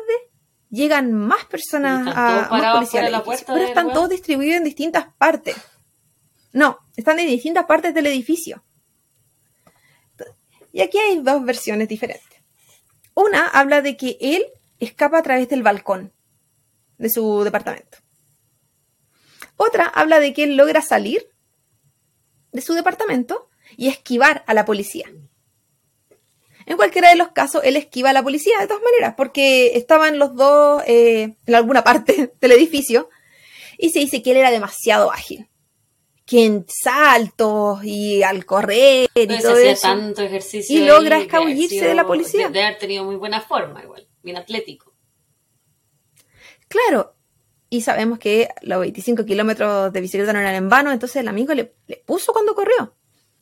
llegan más personas ¿Y están a más parados policía fuera al edificio. Pero están todos distribuidos en distintas partes. No, están en distintas partes del edificio. Y aquí hay dos versiones diferentes. Una habla de que él escapa a través del balcón de su departamento. Otra habla de que él logra salir de su departamento y esquivar a la policía. En cualquiera de los casos, él esquiva a la policía de todas maneras, porque estaban los dos eh, en alguna parte <laughs> del edificio y se dice que él era demasiado ágil. Que en saltos y al correr y todo eso. tanto ejercicio. Y logra escabullirse de la policía. De, de haber tenido muy buena forma, igual. Bien atlético. Claro, y sabemos que los 25 kilómetros de bicicleta no eran en vano, entonces el amigo le, le puso cuando corrió.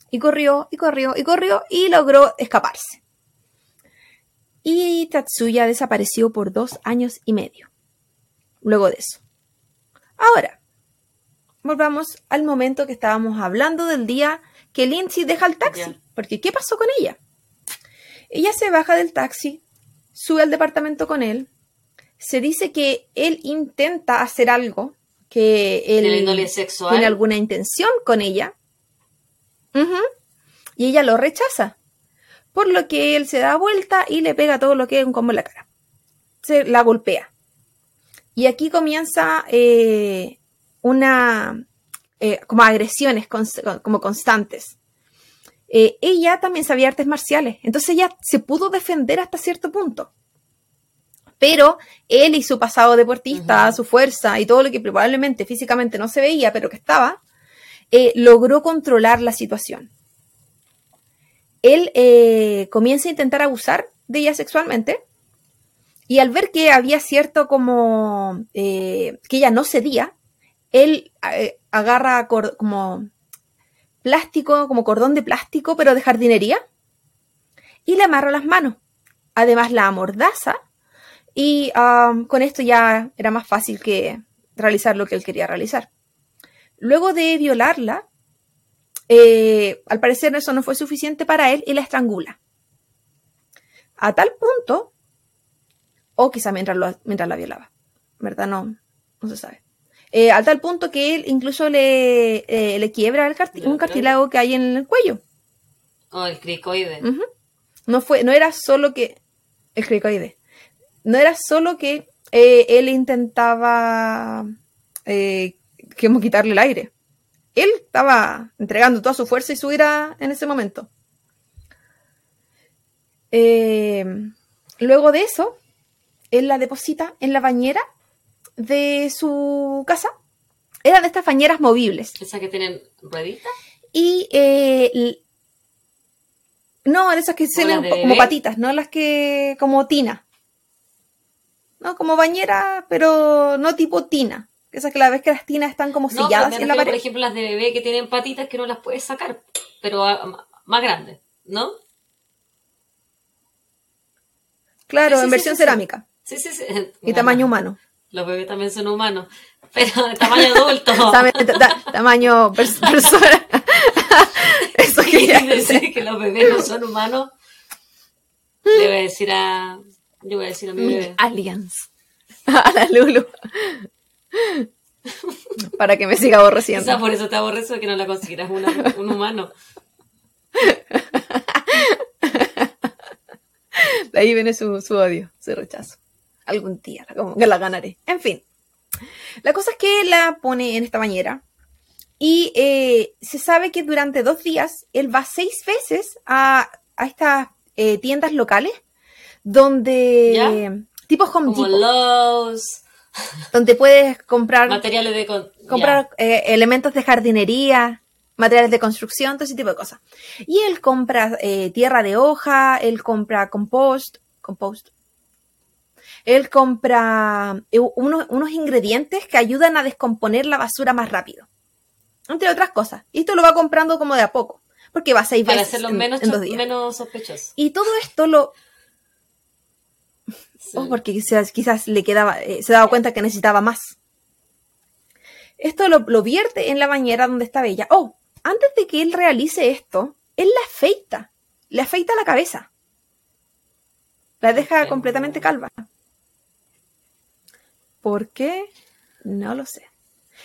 Y corrió, y corrió, y corrió, y logró escaparse. Y Tatsuya desapareció por dos años y medio. Luego de eso. Ahora, volvamos al momento que estábamos hablando del día que Lindsay deja el taxi. Porque, ¿qué pasó con ella? Ella se baja del taxi, sube al departamento con él, se dice que él intenta hacer algo, que él sexual. tiene alguna intención con ella, y ella lo rechaza, por lo que él se da vuelta y le pega todo lo que es un combo en la cara. Se la golpea. Y aquí comienza eh, una, eh, como agresiones cons- como constantes. Eh, ella también sabía artes marciales, entonces ella se pudo defender hasta cierto punto. Pero él y su pasado deportista, su fuerza y todo lo que probablemente físicamente no se veía, pero que estaba, eh, logró controlar la situación. Él eh, comienza a intentar abusar de ella sexualmente. Y al ver que había cierto como eh, que ella no cedía, él agarra como plástico, como cordón de plástico, pero de jardinería, y le amarra las manos. Además la amordaza y um, con esto ya era más fácil que realizar lo que él quería realizar. Luego de violarla, eh, al parecer eso no fue suficiente para él y la estrangula. A tal punto, o quizá mientras, mientras la violaba, ¿verdad? No, no se sabe. Eh, a tal punto que él incluso le, eh, le quiebra un cartílago que hay en el cuello. Oh, el cricoide. no, fue, no era solo que. El cricoide no era solo que eh, él intentaba eh, quitarle el aire. Él estaba entregando toda su fuerza y su ira en ese momento. Eh, luego de eso, él la deposita en la bañera de su casa. Eran de estas bañeras movibles. ¿Esas que tienen rueditas? Y no, de esas que se ven como patitas, no las que como tina. ¿No? Como bañera, pero no tipo tina. Esa que la vez que las tinas están como selladas en la pared. Por ejemplo, las de bebé que tienen patitas que no las puedes sacar, pero más grandes, ¿no? Claro, en versión cerámica. Sí, sí, sí. Y tamaño humano. Los bebés también son humanos, pero de <laughs> tamaño adulto. tamaño <laughs> persona. Eso quiere decir que los bebés no son humanos. Debe decir a yo voy a decir a mi bebé. Aliens. <laughs> A la Lulu. <laughs> Para que me siga aborreciendo. Quizá por eso te aborrezo que no la consideras un humano. De ahí viene su, odio, su rechazo. Algún día, como que la ganaré. En fin. La cosa es que la pone en esta bañera. Y eh, se sabe que durante dos días él va seis veces a, estas eh, tiendas locales donde tipo Home Como donde puedes comprar materiales de comprar eh, elementos de jardinería, materiales de construcción, todo ese tipo de cosas. Y él compra eh, tierra de hoja, él compra compost, compost. Él compra eh, unos, ingredientes que ayudan a descomponer la basura más rápido. Entre otras cosas. Y esto lo va comprando como de a poco. Porque va a seis Para hacerlo menos, menos sospechoso. Y todo esto lo, Oh, porque quizás, quizás le quedaba, eh, se daba cuenta que necesitaba más. Esto lo, lo, vierte en la bañera donde está ella. Oh, antes de que él realice esto, él la afeita. Le afeita la cabeza. La deja completamente calva. ¿Por qué? No lo sé.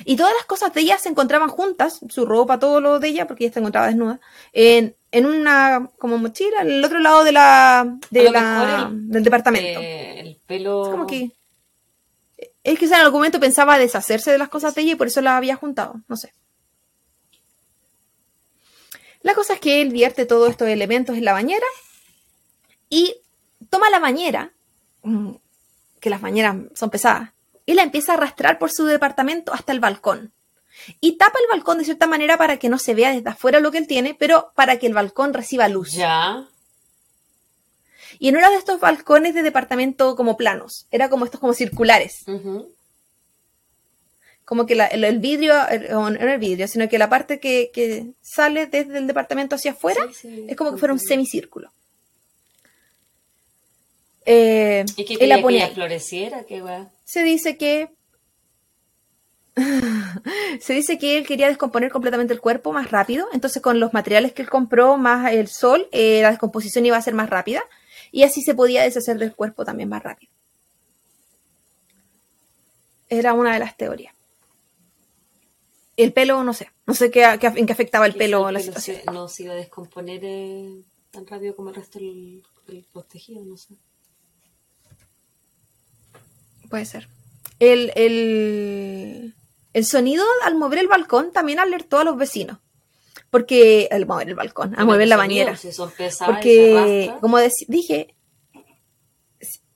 Y todas las cosas de ella se encontraban juntas, su ropa, todo lo de ella, porque ella se encontraba desnuda, en, en una como mochila, en el otro lado de la, de la del departamento. Eh, el pelo. Es como que. Es que en algún momento pensaba deshacerse de las cosas de ella y por eso las había juntado, no sé. La cosa es que él vierte todos estos elementos en la bañera y toma la bañera, mm, que las bañeras son pesadas, y la empieza a arrastrar por su departamento hasta el balcón. Y tapa el balcón de cierta manera para que no se vea desde afuera lo que él tiene, pero para que el balcón reciba luz. Ya. Y en uno de estos balcones de departamento como planos, era como estos como circulares. Como que el, vidrio, no era el vidrio, sino que la parte que, sale desde el departamento hacia afuera es como que fuera un semicírculo. Eh, ¿Y que quería que floreciera? ¿Qué Se dice que. <laughs> se dice que él quería descomponer completamente el cuerpo más rápido. Entonces, con los materiales que él compró, más el sol, eh, la descomposición iba a ser más rápida. Y así se podía deshacer del cuerpo también más rápido. Era una de las teorías. El pelo, no sé. No sé qué, en qué afectaba el pelo la situación. no se iba a descomponer eh, tan rápido como el resto del, del no sé. Puede ser. El, el, el, sonido al mover el balcón también alertó a los vecinos. Porque, al mover el balcón, a mover la bañera. porque, como dije,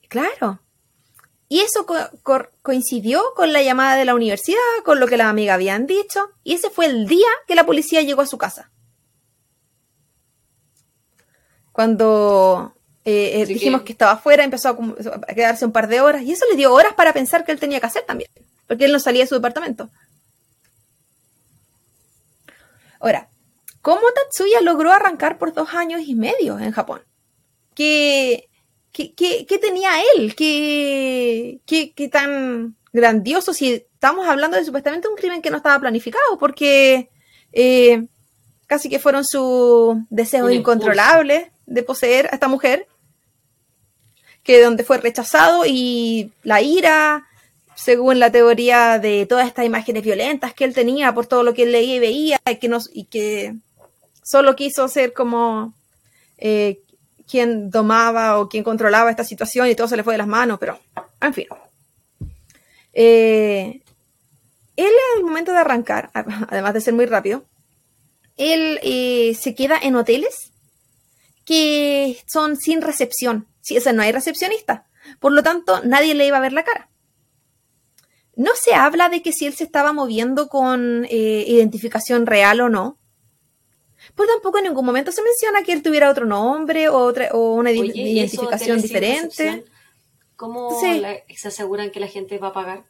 claro. Y eso coincidió con la llamada de la universidad, con lo que las amigas habían dicho. Y ese fue el día que la policía llegó a su casa. Cuando Eh, eh, dijimos que- que... estaba afuera, empezó a, quedarse un par de horas y eso le dio horas para pensar que él tenía que hacer también, porque él no salía de su departamento. Ahora, ¿cómo Tatsuya logró arrancar por dos años y medio en Japón? ¿Qué, qué, qué- qué tenía él? ¿Qué, qué, qué tan grandioso si estamos hablando de supuestamente un crimen que no estaba planificado? Porque eh, casi que fueron sus deseos incontrolables de poseer a esta mujer, que donde fue rechazado y la ira, según la teoría de todas estas imágenes violentas que él tenía por todo lo que él leía y veía, y que, nos, y que solo quiso ser como eh, quien domaba o quien controlaba esta situación y todo se le fue de las manos, pero en fin. Eh, él al momento de arrancar, además de ser muy rápido, él eh, se queda en hoteles que son sin recepción. Sí, o sea, no hay recepcionista. Por lo tanto, nadie le iba a ver la cara. No se habla de que si él se estaba moviendo con eh, identificación real o no. Pues tampoco en ningún momento se menciona que él tuviera otro nombre o, otra, o una ide- Oye, ¿y esos identificación diferente. ¿Cómo Sí. la- se aseguran que la gente va a pagar?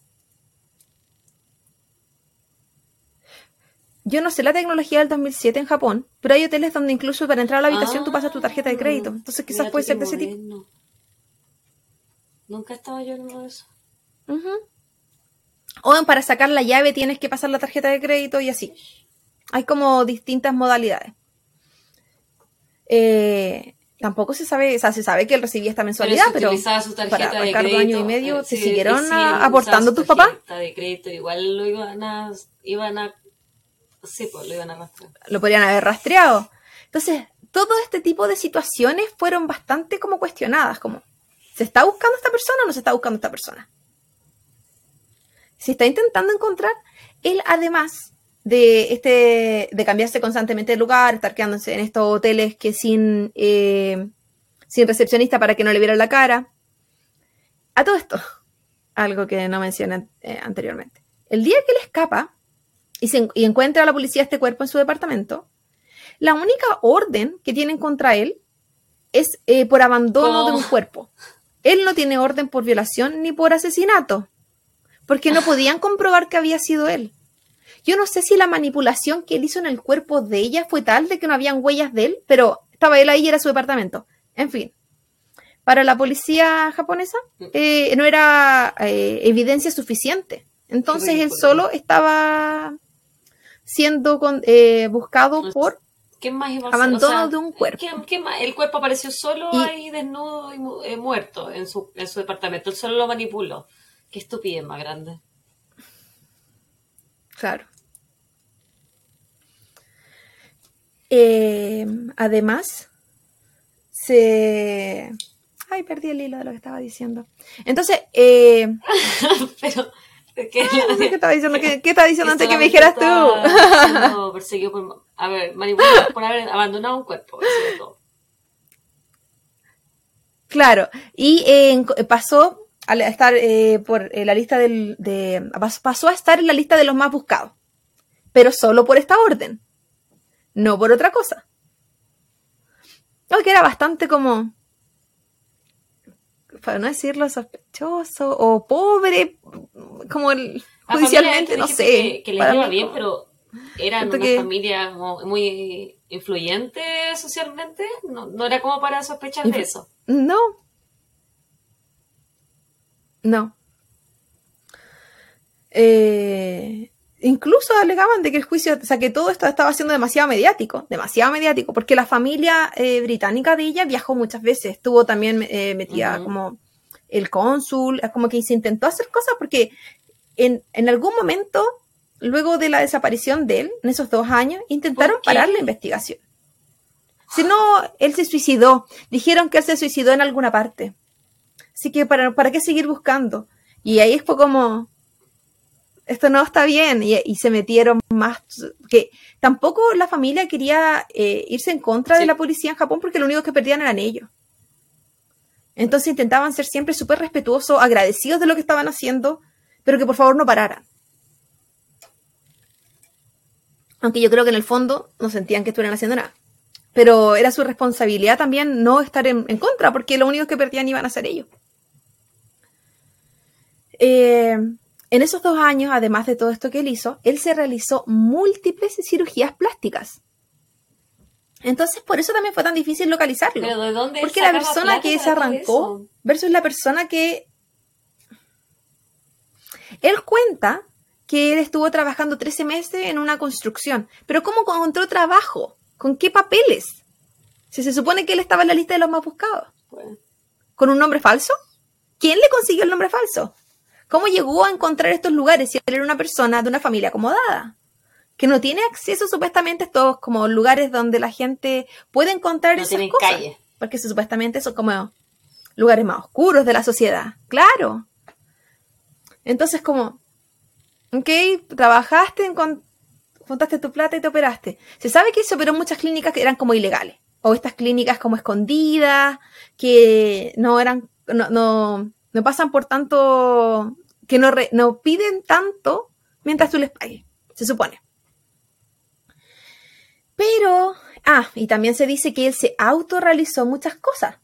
Yo no sé la tecnología del 2007 en Japón, pero hay hoteles donde incluso para entrar a la habitación tú pasas tu tarjeta de crédito. Entonces quizás Ah, Mira tú puede ser de ese tipo. Nunca estaba yo en uno de esos. O para sacar la llave tienes que pasar la tarjeta de crédito y así. Hay como distintas modalidades. Eh, tampoco se sabe, o sea, se sabe que él recibía esta mensualidad, si pero, su tarjeta para de dos crédito, años y medio, ¿te si- siguieron si aportando tus papás? tarjeta de crédito, igual lo iban a, iban a, sí, pues lo iban a lo podrían haber rastreado. Entonces, todo este tipo de situaciones fueron bastante como cuestionadas, como, ¿se está buscando esta persona o no se está buscando esta persona? Se está intentando encontrar, él además de este de cambiarse constantemente de lugar, estar quedándose en estos hoteles que sin, eh, sin recepcionista para que no le vieran la cara. A todo esto, algo que no mencioné eh, anteriormente. El día que él escapa, y, se, y encuentra a la policía este cuerpo en su departamento, la única orden que tienen contra él es eh, por abandono Oh. de un cuerpo. Él no tiene orden por violación ni por asesinato, porque no podían comprobar que había sido él. Yo no sé si la manipulación que él hizo en el cuerpo de ella fue tal de que no habían huellas de él, pero estaba él ahí y era su departamento. En fin, para la policía japonesa eh, no era eh, evidencia suficiente. Entonces él solo estaba siendo con- eh, buscado por ¿Qué más iba a hacer? Abandono de un cuerpo. ¿qué, qué más? El cuerpo apareció solo Y- ahí desnudo y mu- eh, muerto en su, en su departamento. Él solo lo manipuló. Qué estupidez más grande. Claro. Eh, además, se... Ay, perdí el hilo de lo que estaba diciendo. Entonces, eh, <laughs> Pero. Que, sé qué estaba diciendo, ¿qué, qué estaba diciendo antes que me dijeras tú? perseguido por, a ver, manipulado por haber abandonado un cuerpo. Eso es todo. Claro, y eh, pasó a estar eh, por eh, la lista del, de, pas- pasó a estar en la lista de los más buscados, pero solo por esta orden, no por otra cosa. No, que era bastante como, para no decirlo sospechoso o pobre, como el, judicialmente, no sé. Que, que les iba bien, como- pero eran Siento una que- familia muy influyente socialmente. No, no era como para sospechar de eso. No. No. Eh, incluso alegaban de que el juicio, o sea, que todo esto estaba siendo demasiado mediático, demasiado mediático, porque la familia eh, británica de ella viajó muchas veces, estuvo también eh, metida como el cónsul, como que se intentó hacer cosas porque en, en algún momento, luego de la desaparición de él, en esos dos años, intentaron parar la investigación. Si no, él se suicidó. Dijeron que él se suicidó en alguna parte. Así que, ¿para, para qué seguir buscando? Y ahí fue como, esto no está bien. Y, y se metieron más. Que tampoco la familia quería eh, irse en contra de la policía en Japón porque lo único que perdían eran ellos. Entonces intentaban ser siempre súper respetuosos, agradecidos de lo que estaban haciendo, pero que por favor no pararan. Aunque yo creo que en el fondo no sentían que estuvieran haciendo nada. Pero era su responsabilidad también no estar en, en contra, porque lo único que perdían iban a ser ellos. Eh, en esos dos años, además de todo esto que él hizo, él se realizó múltiples cirugías plásticas. Entonces, por eso también fue tan difícil localizarlo. ¿Pero de dónde Porque la persona que se arrancó versus la persona que... Él cuenta que él estuvo trabajando 13 meses en una construcción. Pero ¿cómo encontró trabajo? ¿Con qué papeles? Si se supone que él estaba en la lista de los más buscados. ¿Con un nombre falso? ¿Quién le consiguió el nombre falso? ¿Cómo llegó a encontrar estos lugares si él era una persona de una familia acomodada? Que no tiene acceso supuestamente a estos como lugares donde la gente puede encontrar No esas tienen cosas. calle. Porque supuestamente son como lugares más oscuros de la sociedad. Claro. Entonces como, ok, trabajaste, juntaste tu plata y te operaste. Se sabe que se operó en muchas clínicas que eran como ilegales. O estas clínicas como escondidas, que no eran, no, no, no pasan por tanto, que no, no piden tanto mientras tú les pagues, se supone. Pero, ah, y también se dice que él se autorrealizó muchas cosas.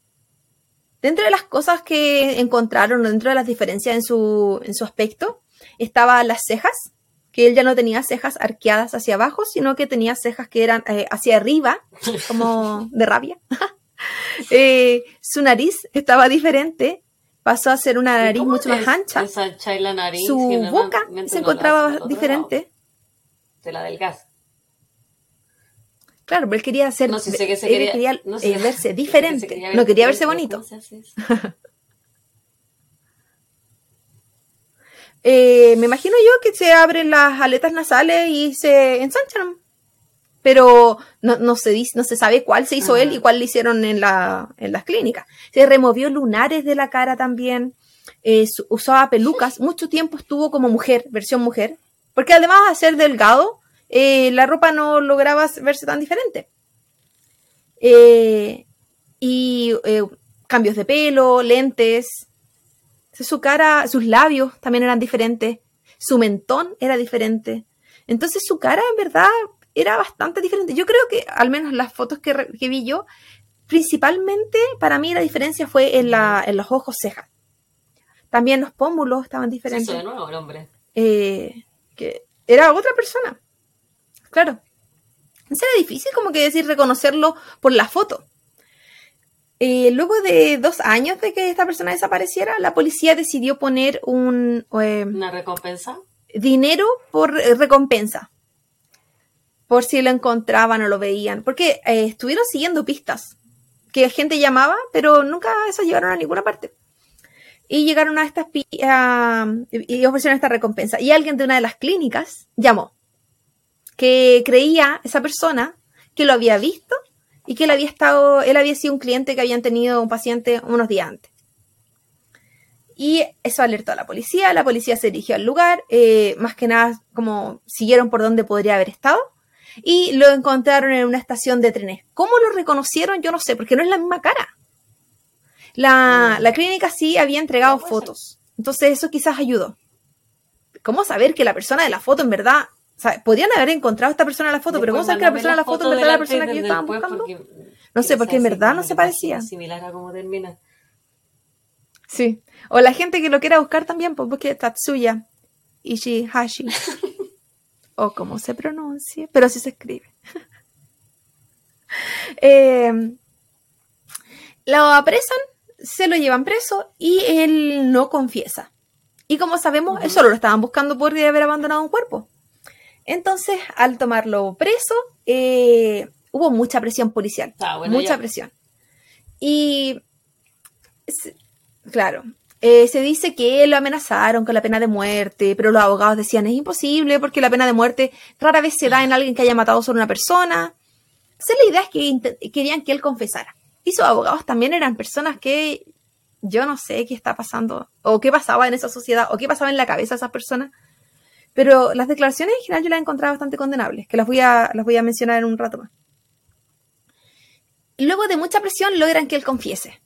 Dentro de las cosas que encontraron, dentro de las diferencias en su, en su aspecto, estaban las cejas, que él ya no tenía cejas arqueadas hacia abajo, sino que tenía cejas que eran eh, hacia arriba, como de rabia. <laughs> Eh, su nariz estaba diferente, pasó a ser una ¿y nariz mucho más ancha. ensancháis la nariz si Su boca se encontraba diferente. Te la adelgazas. Claro, pero él quería hacer, No, sí sé que se él quería- no sé. eh, verse Que diferente, quería no quería verse bonito. <laughs> Eh, me imagino yo que se abren las aletas nasales y se ensanchan. Pero no, no se no se sabe cuál se hizo Ajá. él y cuál le hicieron en, la, en las clínicas. Se removió lunares de la cara también. eh, usaba pelucas. Mucho tiempo estuvo como mujer, versión mujer. Porque además de ser delgado, eh, la ropa no lograba verse tan diferente. Eh, y cambios de pelo, lentes. Su cara, sus labios también eran diferentes. Su mentón era diferente. Entonces su cara en verdad era bastante diferente. Yo creo que, al menos las fotos que, re- que vi yo, principalmente para mí la diferencia fue en, la, en los ojos cejas. También los pómulos estaban diferentes. de nuevo el hombre. Eh, que era otra persona. Claro. Entonces era difícil como que decir reconocerlo por la foto. Eh, luego de dos años de que esta persona desapareciera, la policía decidió poner un eh, Una recompensa. dinero por recompensa. Por si lo encontraban o lo veían. Porque eh, estuvieron siguiendo pistas. Que gente llamaba, pero nunca eso llevaron a ninguna parte. Y llegaron a estas y ofrecieron esta recompensa. Y alguien de una de las clínicas llamó. Que creía esa persona que lo había visto y que él había estado, él había sido un cliente que habían tenido un paciente unos días antes. Y eso alertó a la policía, la policía se dirigió al lugar, eh, más que nada como siguieron por donde podría haber estado y lo encontraron en una estación de trenes. ¿Cómo lo reconocieron? Yo no sé, porque no es la misma cara. La, Mm. la clínica sí había entregado fotos, entonces eso quizás ayudó. ¿Cómo saber que la persona de la foto en verdad, o sea, podrían haber encontrado a esta persona en la foto, pero ¿cómo saber que la persona de la foto en verdad es la persona que ellos estaban buscando? No sé, porque en verdad no se parecía. Similar a cómo termina. Sí. O la gente que lo quiera buscar también, pues busque Tatsuya Ishihashi. <laughs> o como se pronuncie, pero así se escribe. <laughs> Eh, lo apresan, se lo llevan preso y él no confiesa. Y como sabemos, él solo lo estaban buscando por haber abandonado un cuerpo. Entonces, al tomarlo preso, eh, hubo mucha presión policial. Ah, bueno, mucha ya. presión. Y Claro. Eh, se dice que lo amenazaron con la pena de muerte, pero los abogados decían es imposible porque la pena de muerte rara vez se da en alguien que haya matado solo una persona. Entonces la idea es que querían que él confesara. Y sus abogados también eran personas que yo no sé qué está pasando, o qué pasaba en esa sociedad, o qué pasaba en la cabeza de esas personas. Pero las declaraciones en general yo las he encontrado bastante condenables, que las voy a, las voy a mencionar en un rato más. Luego de mucha presión logran que él confiese.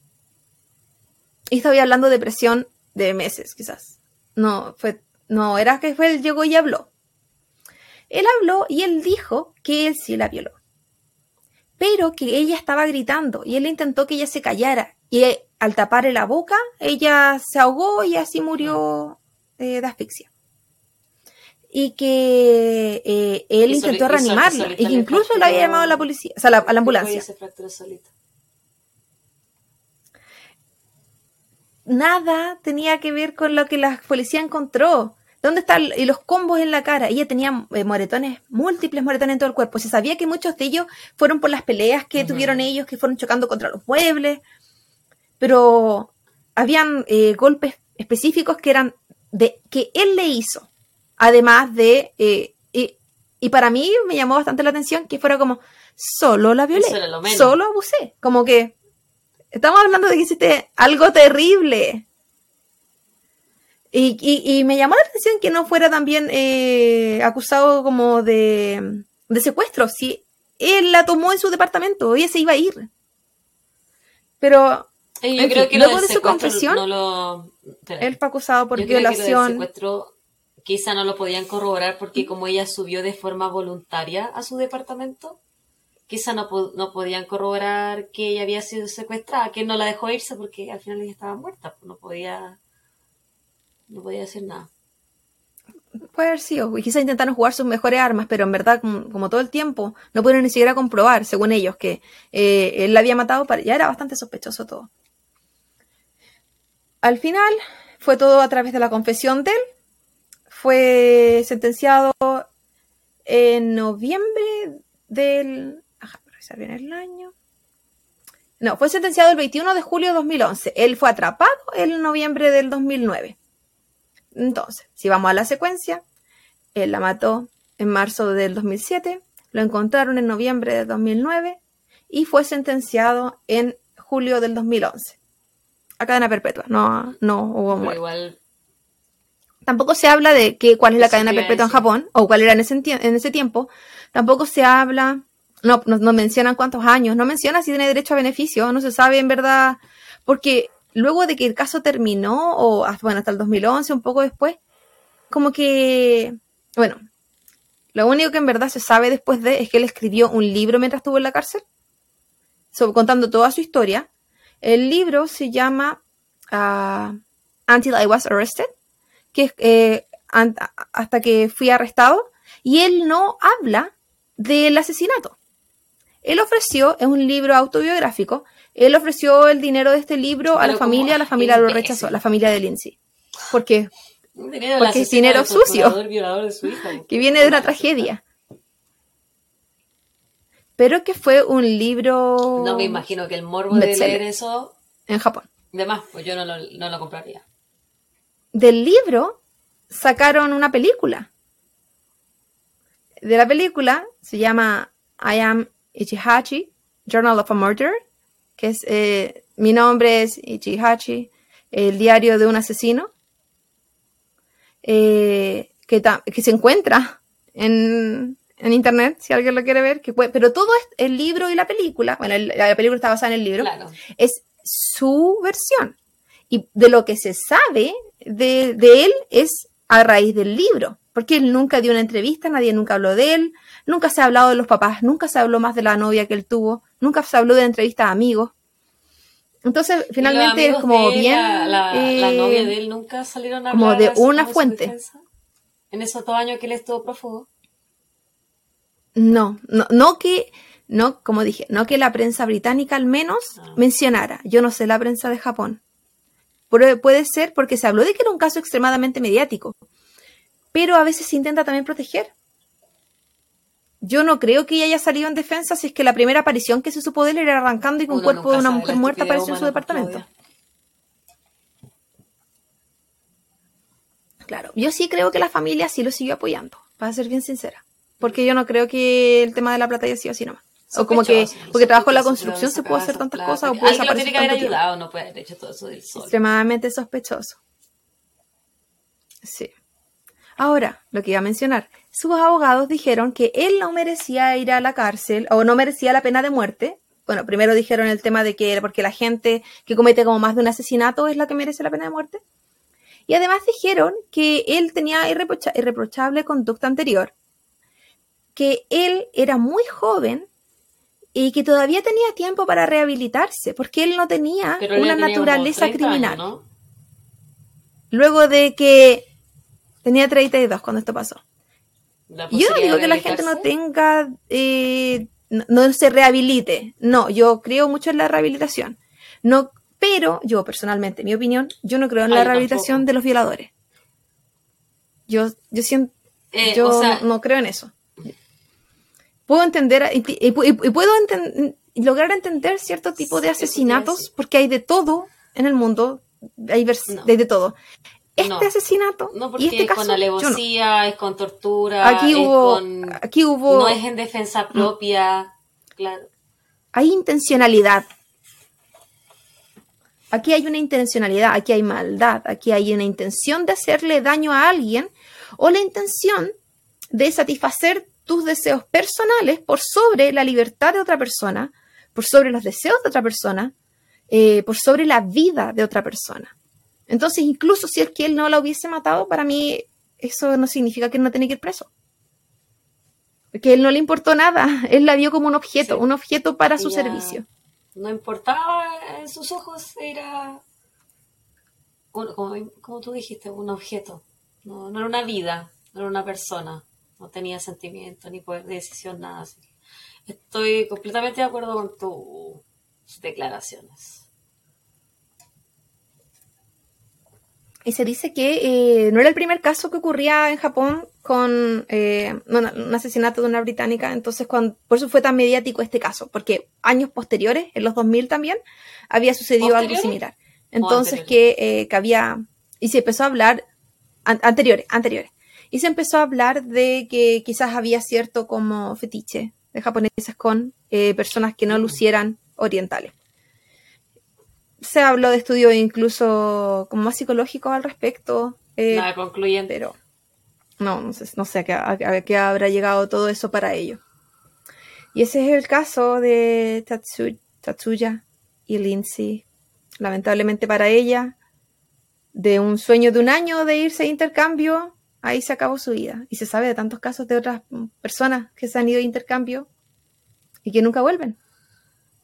Y estoy hablando de presión de meses, quizás. No, fue, no era que fue él llegó y habló. Él habló y él dijo que él sí la violó. pero que ella estaba gritando y él intentó que ella se callara y eh, al taparle la boca ella se ahogó y así murió eh, de asfixia. Y que eh, él Y intentó reanimarla y que incluso le había llamado a la policía, o sea, a la, a la ambulancia. Se fracturó solita. Nada tenía que ver con lo que la policía encontró. ¿Dónde están y los combos en la cara? Ella tenía eh, moretones, múltiples moretones en todo el cuerpo. Se sabía que muchos de ellos fueron por las peleas que tuvieron ellos, que fueron chocando contra los muebles. Pero habían eh, golpes específicos que eran de que él le hizo. Además de. eh, y, y para mí me llamó bastante la atención que fuera como solo la violé, solo abusé. Como que estamos hablando de que hiciste algo terrible. Y, y- y me llamó la atención que no fuera también eh, acusado como de, de secuestro. Si él la tomó en su departamento, ella se iba a ir. Pero Yo En creo fin, que luego de su confesión, no lo... espera. él fue acusado por Yo creo que lo del violación. secuestro quizá no lo podían corroborar porque como ella subió de forma voluntaria a su departamento, quizá no, po- no podían corroborar que ella había sido secuestrada, que no la dejó irse porque al final ella estaba muerta, pues no podía no podía hacer nada. Puede haber sido. Y quizás intentaron jugar sus mejores armas, pero en verdad, como, como todo el tiempo, no pudieron ni siquiera comprobar, según ellos, que eh, él la había matado. Para... Ya era bastante sospechoso todo. Al final, fue todo a través de la confesión de él. Fue sentenciado en noviembre del. Revisar bien el año. No, fue sentenciado el 21 de julio de 2011. Él fue atrapado en noviembre del 2009. Entonces, si vamos a la secuencia, él la mató en marzo del 2007, lo encontraron en noviembre del 2009 y fue sentenciado en julio del 2011. A cadena perpetua, no, no hubo muerte. igual Tampoco se habla de que, cuál es la Eso cadena perpetua en. Japón o cuál era en ese, en ese tiempo. Tampoco se habla, no, no, mencionan cuántos años, no menciona si tiene derecho a beneficio, no se sabe en verdad, porque luego de que el caso terminó, o hasta, bueno, hasta el 2011, un poco después, como que, bueno, lo único que en verdad se sabe después de es que él escribió un libro mientras estuvo en la cárcel, contando toda su historia. El libro se llama ah, Until I Was Arrested, que es eh, hasta que fui arrestado, y él no habla del asesinato. Él ofreció, es un libro autobiográfico, él ofreció el dinero de este libro a la familia, la familia lo rechazó, la familia de Lindsay. Porque un dinero Porque es dinero sucio. de su hija. que viene de una tragedia. Pero que fue un libro No me imagino que el morbo de leer eso, en Japón. de más, pues yo no lo, no lo compraría. Del libro sacaron una película. De la película se llama I Am Ichihachi, Journal of a Murderer, que es eh, mi nombre es Ichihachi, el diario de un asesino, eh, que, se encuentra en, en internet, si alguien lo quiere ver, que, pero todo es el libro y la película, bueno, el- la película está basada en el libro, Claro. es su versión. Y de lo que se sabe de, de él es a raíz del libro, porque él nunca dio una entrevista, nadie nunca habló de él, nunca se ha hablado de los papás, nunca se habló más de la novia que él tuvo, nunca se habló de la entrevista a amigos. Entonces, finalmente es como bien... La, la- la eh, novia de él nunca salieron a como de una fuente. En esos dos años que él estuvo prófugo. No, no, no que, no, como dije, no que la prensa británica al menos Ah. mencionara. Yo no sé la prensa de Japón. Puede, puede ser porque se habló de que era un caso extremadamente mediático. Pero a veces se intenta también proteger. Yo no creo que ella haya salido en defensa si es que la primera aparición que se supo de él era arrancando y que un Uno cuerpo de una mujer muerta apareció en su departamento. Claro, yo sí creo que la familia sí lo siguió apoyando, para ser bien sincera. Porque yo no creo que el tema de la plata haya sido así nomás. O como que, porque trabajo en la construcción se puede hacer tantas plata, cosas o puede Alguien lo desaparecer tiene que haber tiempo. ayudado, no puede haber hecho todo eso del sol. extremadamente sospechoso. Sí. Ahora, lo que iba a mencionar, sus abogados dijeron que él no merecía ir a la cárcel o no merecía la pena de muerte. Bueno, primero dijeron el tema de que era porque la gente que comete como más de un asesinato es la que merece la pena de muerte. Y además dijeron que él tenía irreprocha- irreprochable conducta anterior, que él era muy joven y que todavía tenía tiempo para rehabilitarse, porque él no tenía él una tenía naturaleza 30 criminal. años, ¿no? Luego de que tenía 32 cuando esto pasó. Yo no digo que la gente no tenga, eh, no, no se rehabilite. No, yo creo mucho en la rehabilitación. No, pero yo personalmente, mi opinión, yo no creo en la rehabilitación tampoco. de los violadores. Yo, yo siento, Eh, yo o sea, no, no creo en eso. Puedo entender y, y- y- y puedo enten- lograr entender cierto tipo de asesinatos porque hay de todo en el mundo. Hay, No. hay de todo. Este No. asesinato no porque y este es con no. alevosía, es con tortura, Aquí es hubo, con... aquí hubo, No es en defensa propia, claro. hay intencionalidad. Aquí hay una intencionalidad, aquí hay maldad, aquí hay una intención de hacerle daño a alguien o la intención de satisfacer tus deseos personales por sobre la libertad de otra persona, por sobre los deseos de otra persona, eh, por sobre la vida de otra persona. Entonces, incluso si es que él no la hubiese matado, para mí eso no significa que él no tenga que ir preso. Porque él no le importó nada, <laughs> él la vio como un objeto, Sí. un objeto para su servicio. No importaba en sus ojos, era... como, como tú dijiste, un objeto. No, no era una vida, no era una persona. No tenía sentimiento ni poder de decisión, nada así. Estoy completamente de acuerdo con tus declaraciones. Y se dice que eh, no era el primer caso que ocurría en Japón con eh, bueno, un asesinato de una británica, entonces cuando, por eso fue tan mediático este caso, porque años posteriores, en los 2000 también, había sucedido algo similar. Entonces que, eh, que había, y se empezó a hablar, an- anteriores, anteriores, y se empezó a hablar de que quizás había cierto como fetiche de japoneses con eh, personas que no lucieran orientales se habló de estudios incluso como más psicológicos al respecto, eh, Nada concluyente. pero no, no sé, no sé a qué, a- a qué habrá llegado todo eso para ellos. Y ese es el caso de Tatsu- Tatsuya y Lindsay. Lamentablemente para ella, de un sueño de un año de irse de intercambio, ahí se acabó su vida. Y se sabe de tantos casos de otras personas que se han ido de intercambio y que nunca vuelven.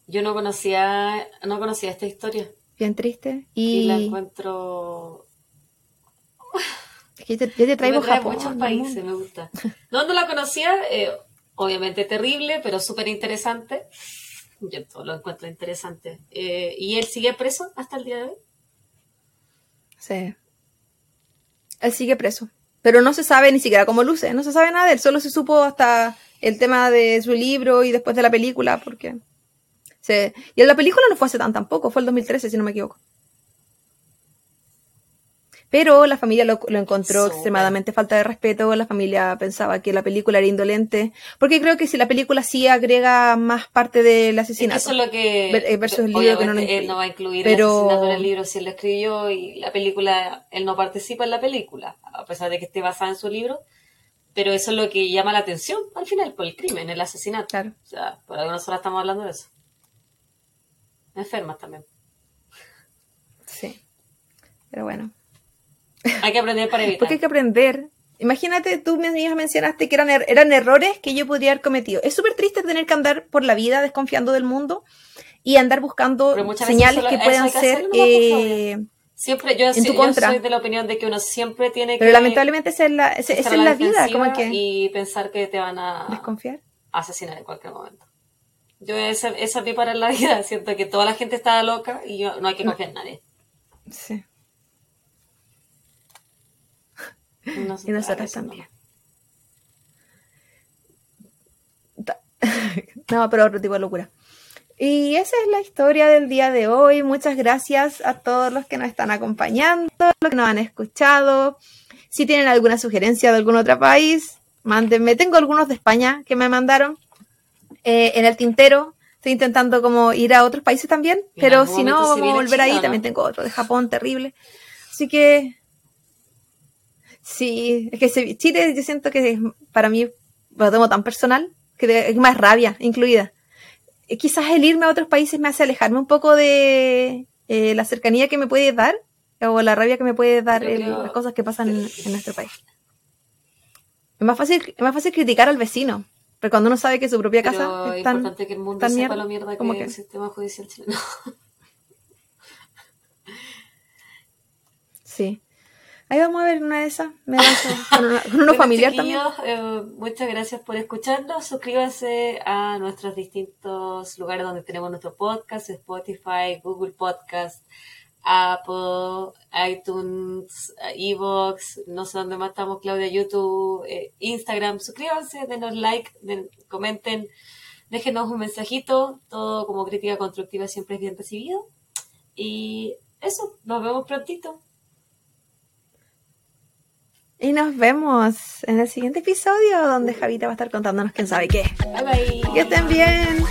Yo no conocía, no conocía esta historia. Bien triste. Y, Y la encuentro <laughs> ya te, ya te <laughs> traigo me trae Japón. muchos países, me gusta. <laughs> No, no la conocía, eh, obviamente terrible, pero súper interesante. Yo todo lo encuentro interesante. Eh, ¿Y él sigue preso hasta el día de hoy? Sí. Él sigue preso. Pero no se sabe ni siquiera cómo luce. No se sabe nada de él. Solo se supo hasta el tema de su libro y después de la película. Porque. Se- Y en la película no fue hace tan tampoco. Fue el 2013, si no me equivoco. Pero la familia lo, lo encontró extremadamente falta de respeto. La familia pensaba que la película era indolente. Porque creo que si la película sí agrega más parte del asesinato. eso es lo que. Eh, versus el libro que no lo él no va a incluir Pero- el asesinato en el libro si él lo escribió y la película, él no participa en la película, a pesar de que esté basada en su libro. Pero eso es lo que llama la atención al final, por el crimen, el asesinato. Claro. O sea, por algunas horas estamos hablando de eso. Enfermas también. Sí. Pero bueno. Hay que aprender para evitar. Porque hay que aprender. Imagínate, tú misma mencionaste que eran, er- eran errores que yo podría haber cometido. Es súper triste tener que andar por la vida desconfiando del mundo y andar buscando señales solo- que puedan que ser... favor. eh, Siempre, yo, en tu yo contra. soy de la opinión de que uno siempre tiene que pero lamentablemente esa es la, esa- esa es la vida, como que y pensar que te van a desconfiar. asesinar en cualquier momento. Yo esa, esa para la <laughs> vida. Siento que toda la gente está loca y yo, no hay que confiar en nadie. Sí. Y nosotras también. Ta- <laughs> No, pero otro tipo de locura. Y esa es la historia del día de hoy. Muchas gracias a todos los que nos están acompañando, los que nos han escuchado. Si tienen alguna sugerencia de algún otro país, mándenme. Tengo algunos de España que me mandaron eh, en el tintero. Estoy intentando como ir a otros países también, En pero si no, vamos a volver ahí. ¿no? También tengo otro de Japón, terrible. Así que Sí, es que Chile yo siento que es- para mí lo tomo tan personal que es más rabia incluida. Eh, Quizás el irme a otros países me hace alejarme un poco de eh, la cercanía que me puede dar o la rabia que me puede dar Yo el- creo- las cosas que pasan en, en nuestro país. Es más fácil, es más fácil criticar al vecino Pero cuando uno sabe que su propia casa Pero es tan... importante que el mundo tan sepa mierda, lo mierda que que- el sistema judicial chileno. <laughs> Sí. Ahí vamos a ver una de esas. Me lanzo con, una- con uno Bueno, familiar también. eh, muchas gracias por escucharnos. Suscríbanse a nuestros distintos lugares donde tenemos nuestro podcast, Spotify, Google Podcast, Apple, iTunes, Evox, no sé dónde más estamos, Claudia, YouTube, eh, Instagram. Suscríbanse, denos like, den- comenten, déjenos un mensajito. Todo como crítica constructiva siempre es bien recibido. Y eso, nos vemos prontito. Y nos vemos en el siguiente episodio donde Javita va a estar contándonos quién sabe qué. Bye bye. Que estén bien.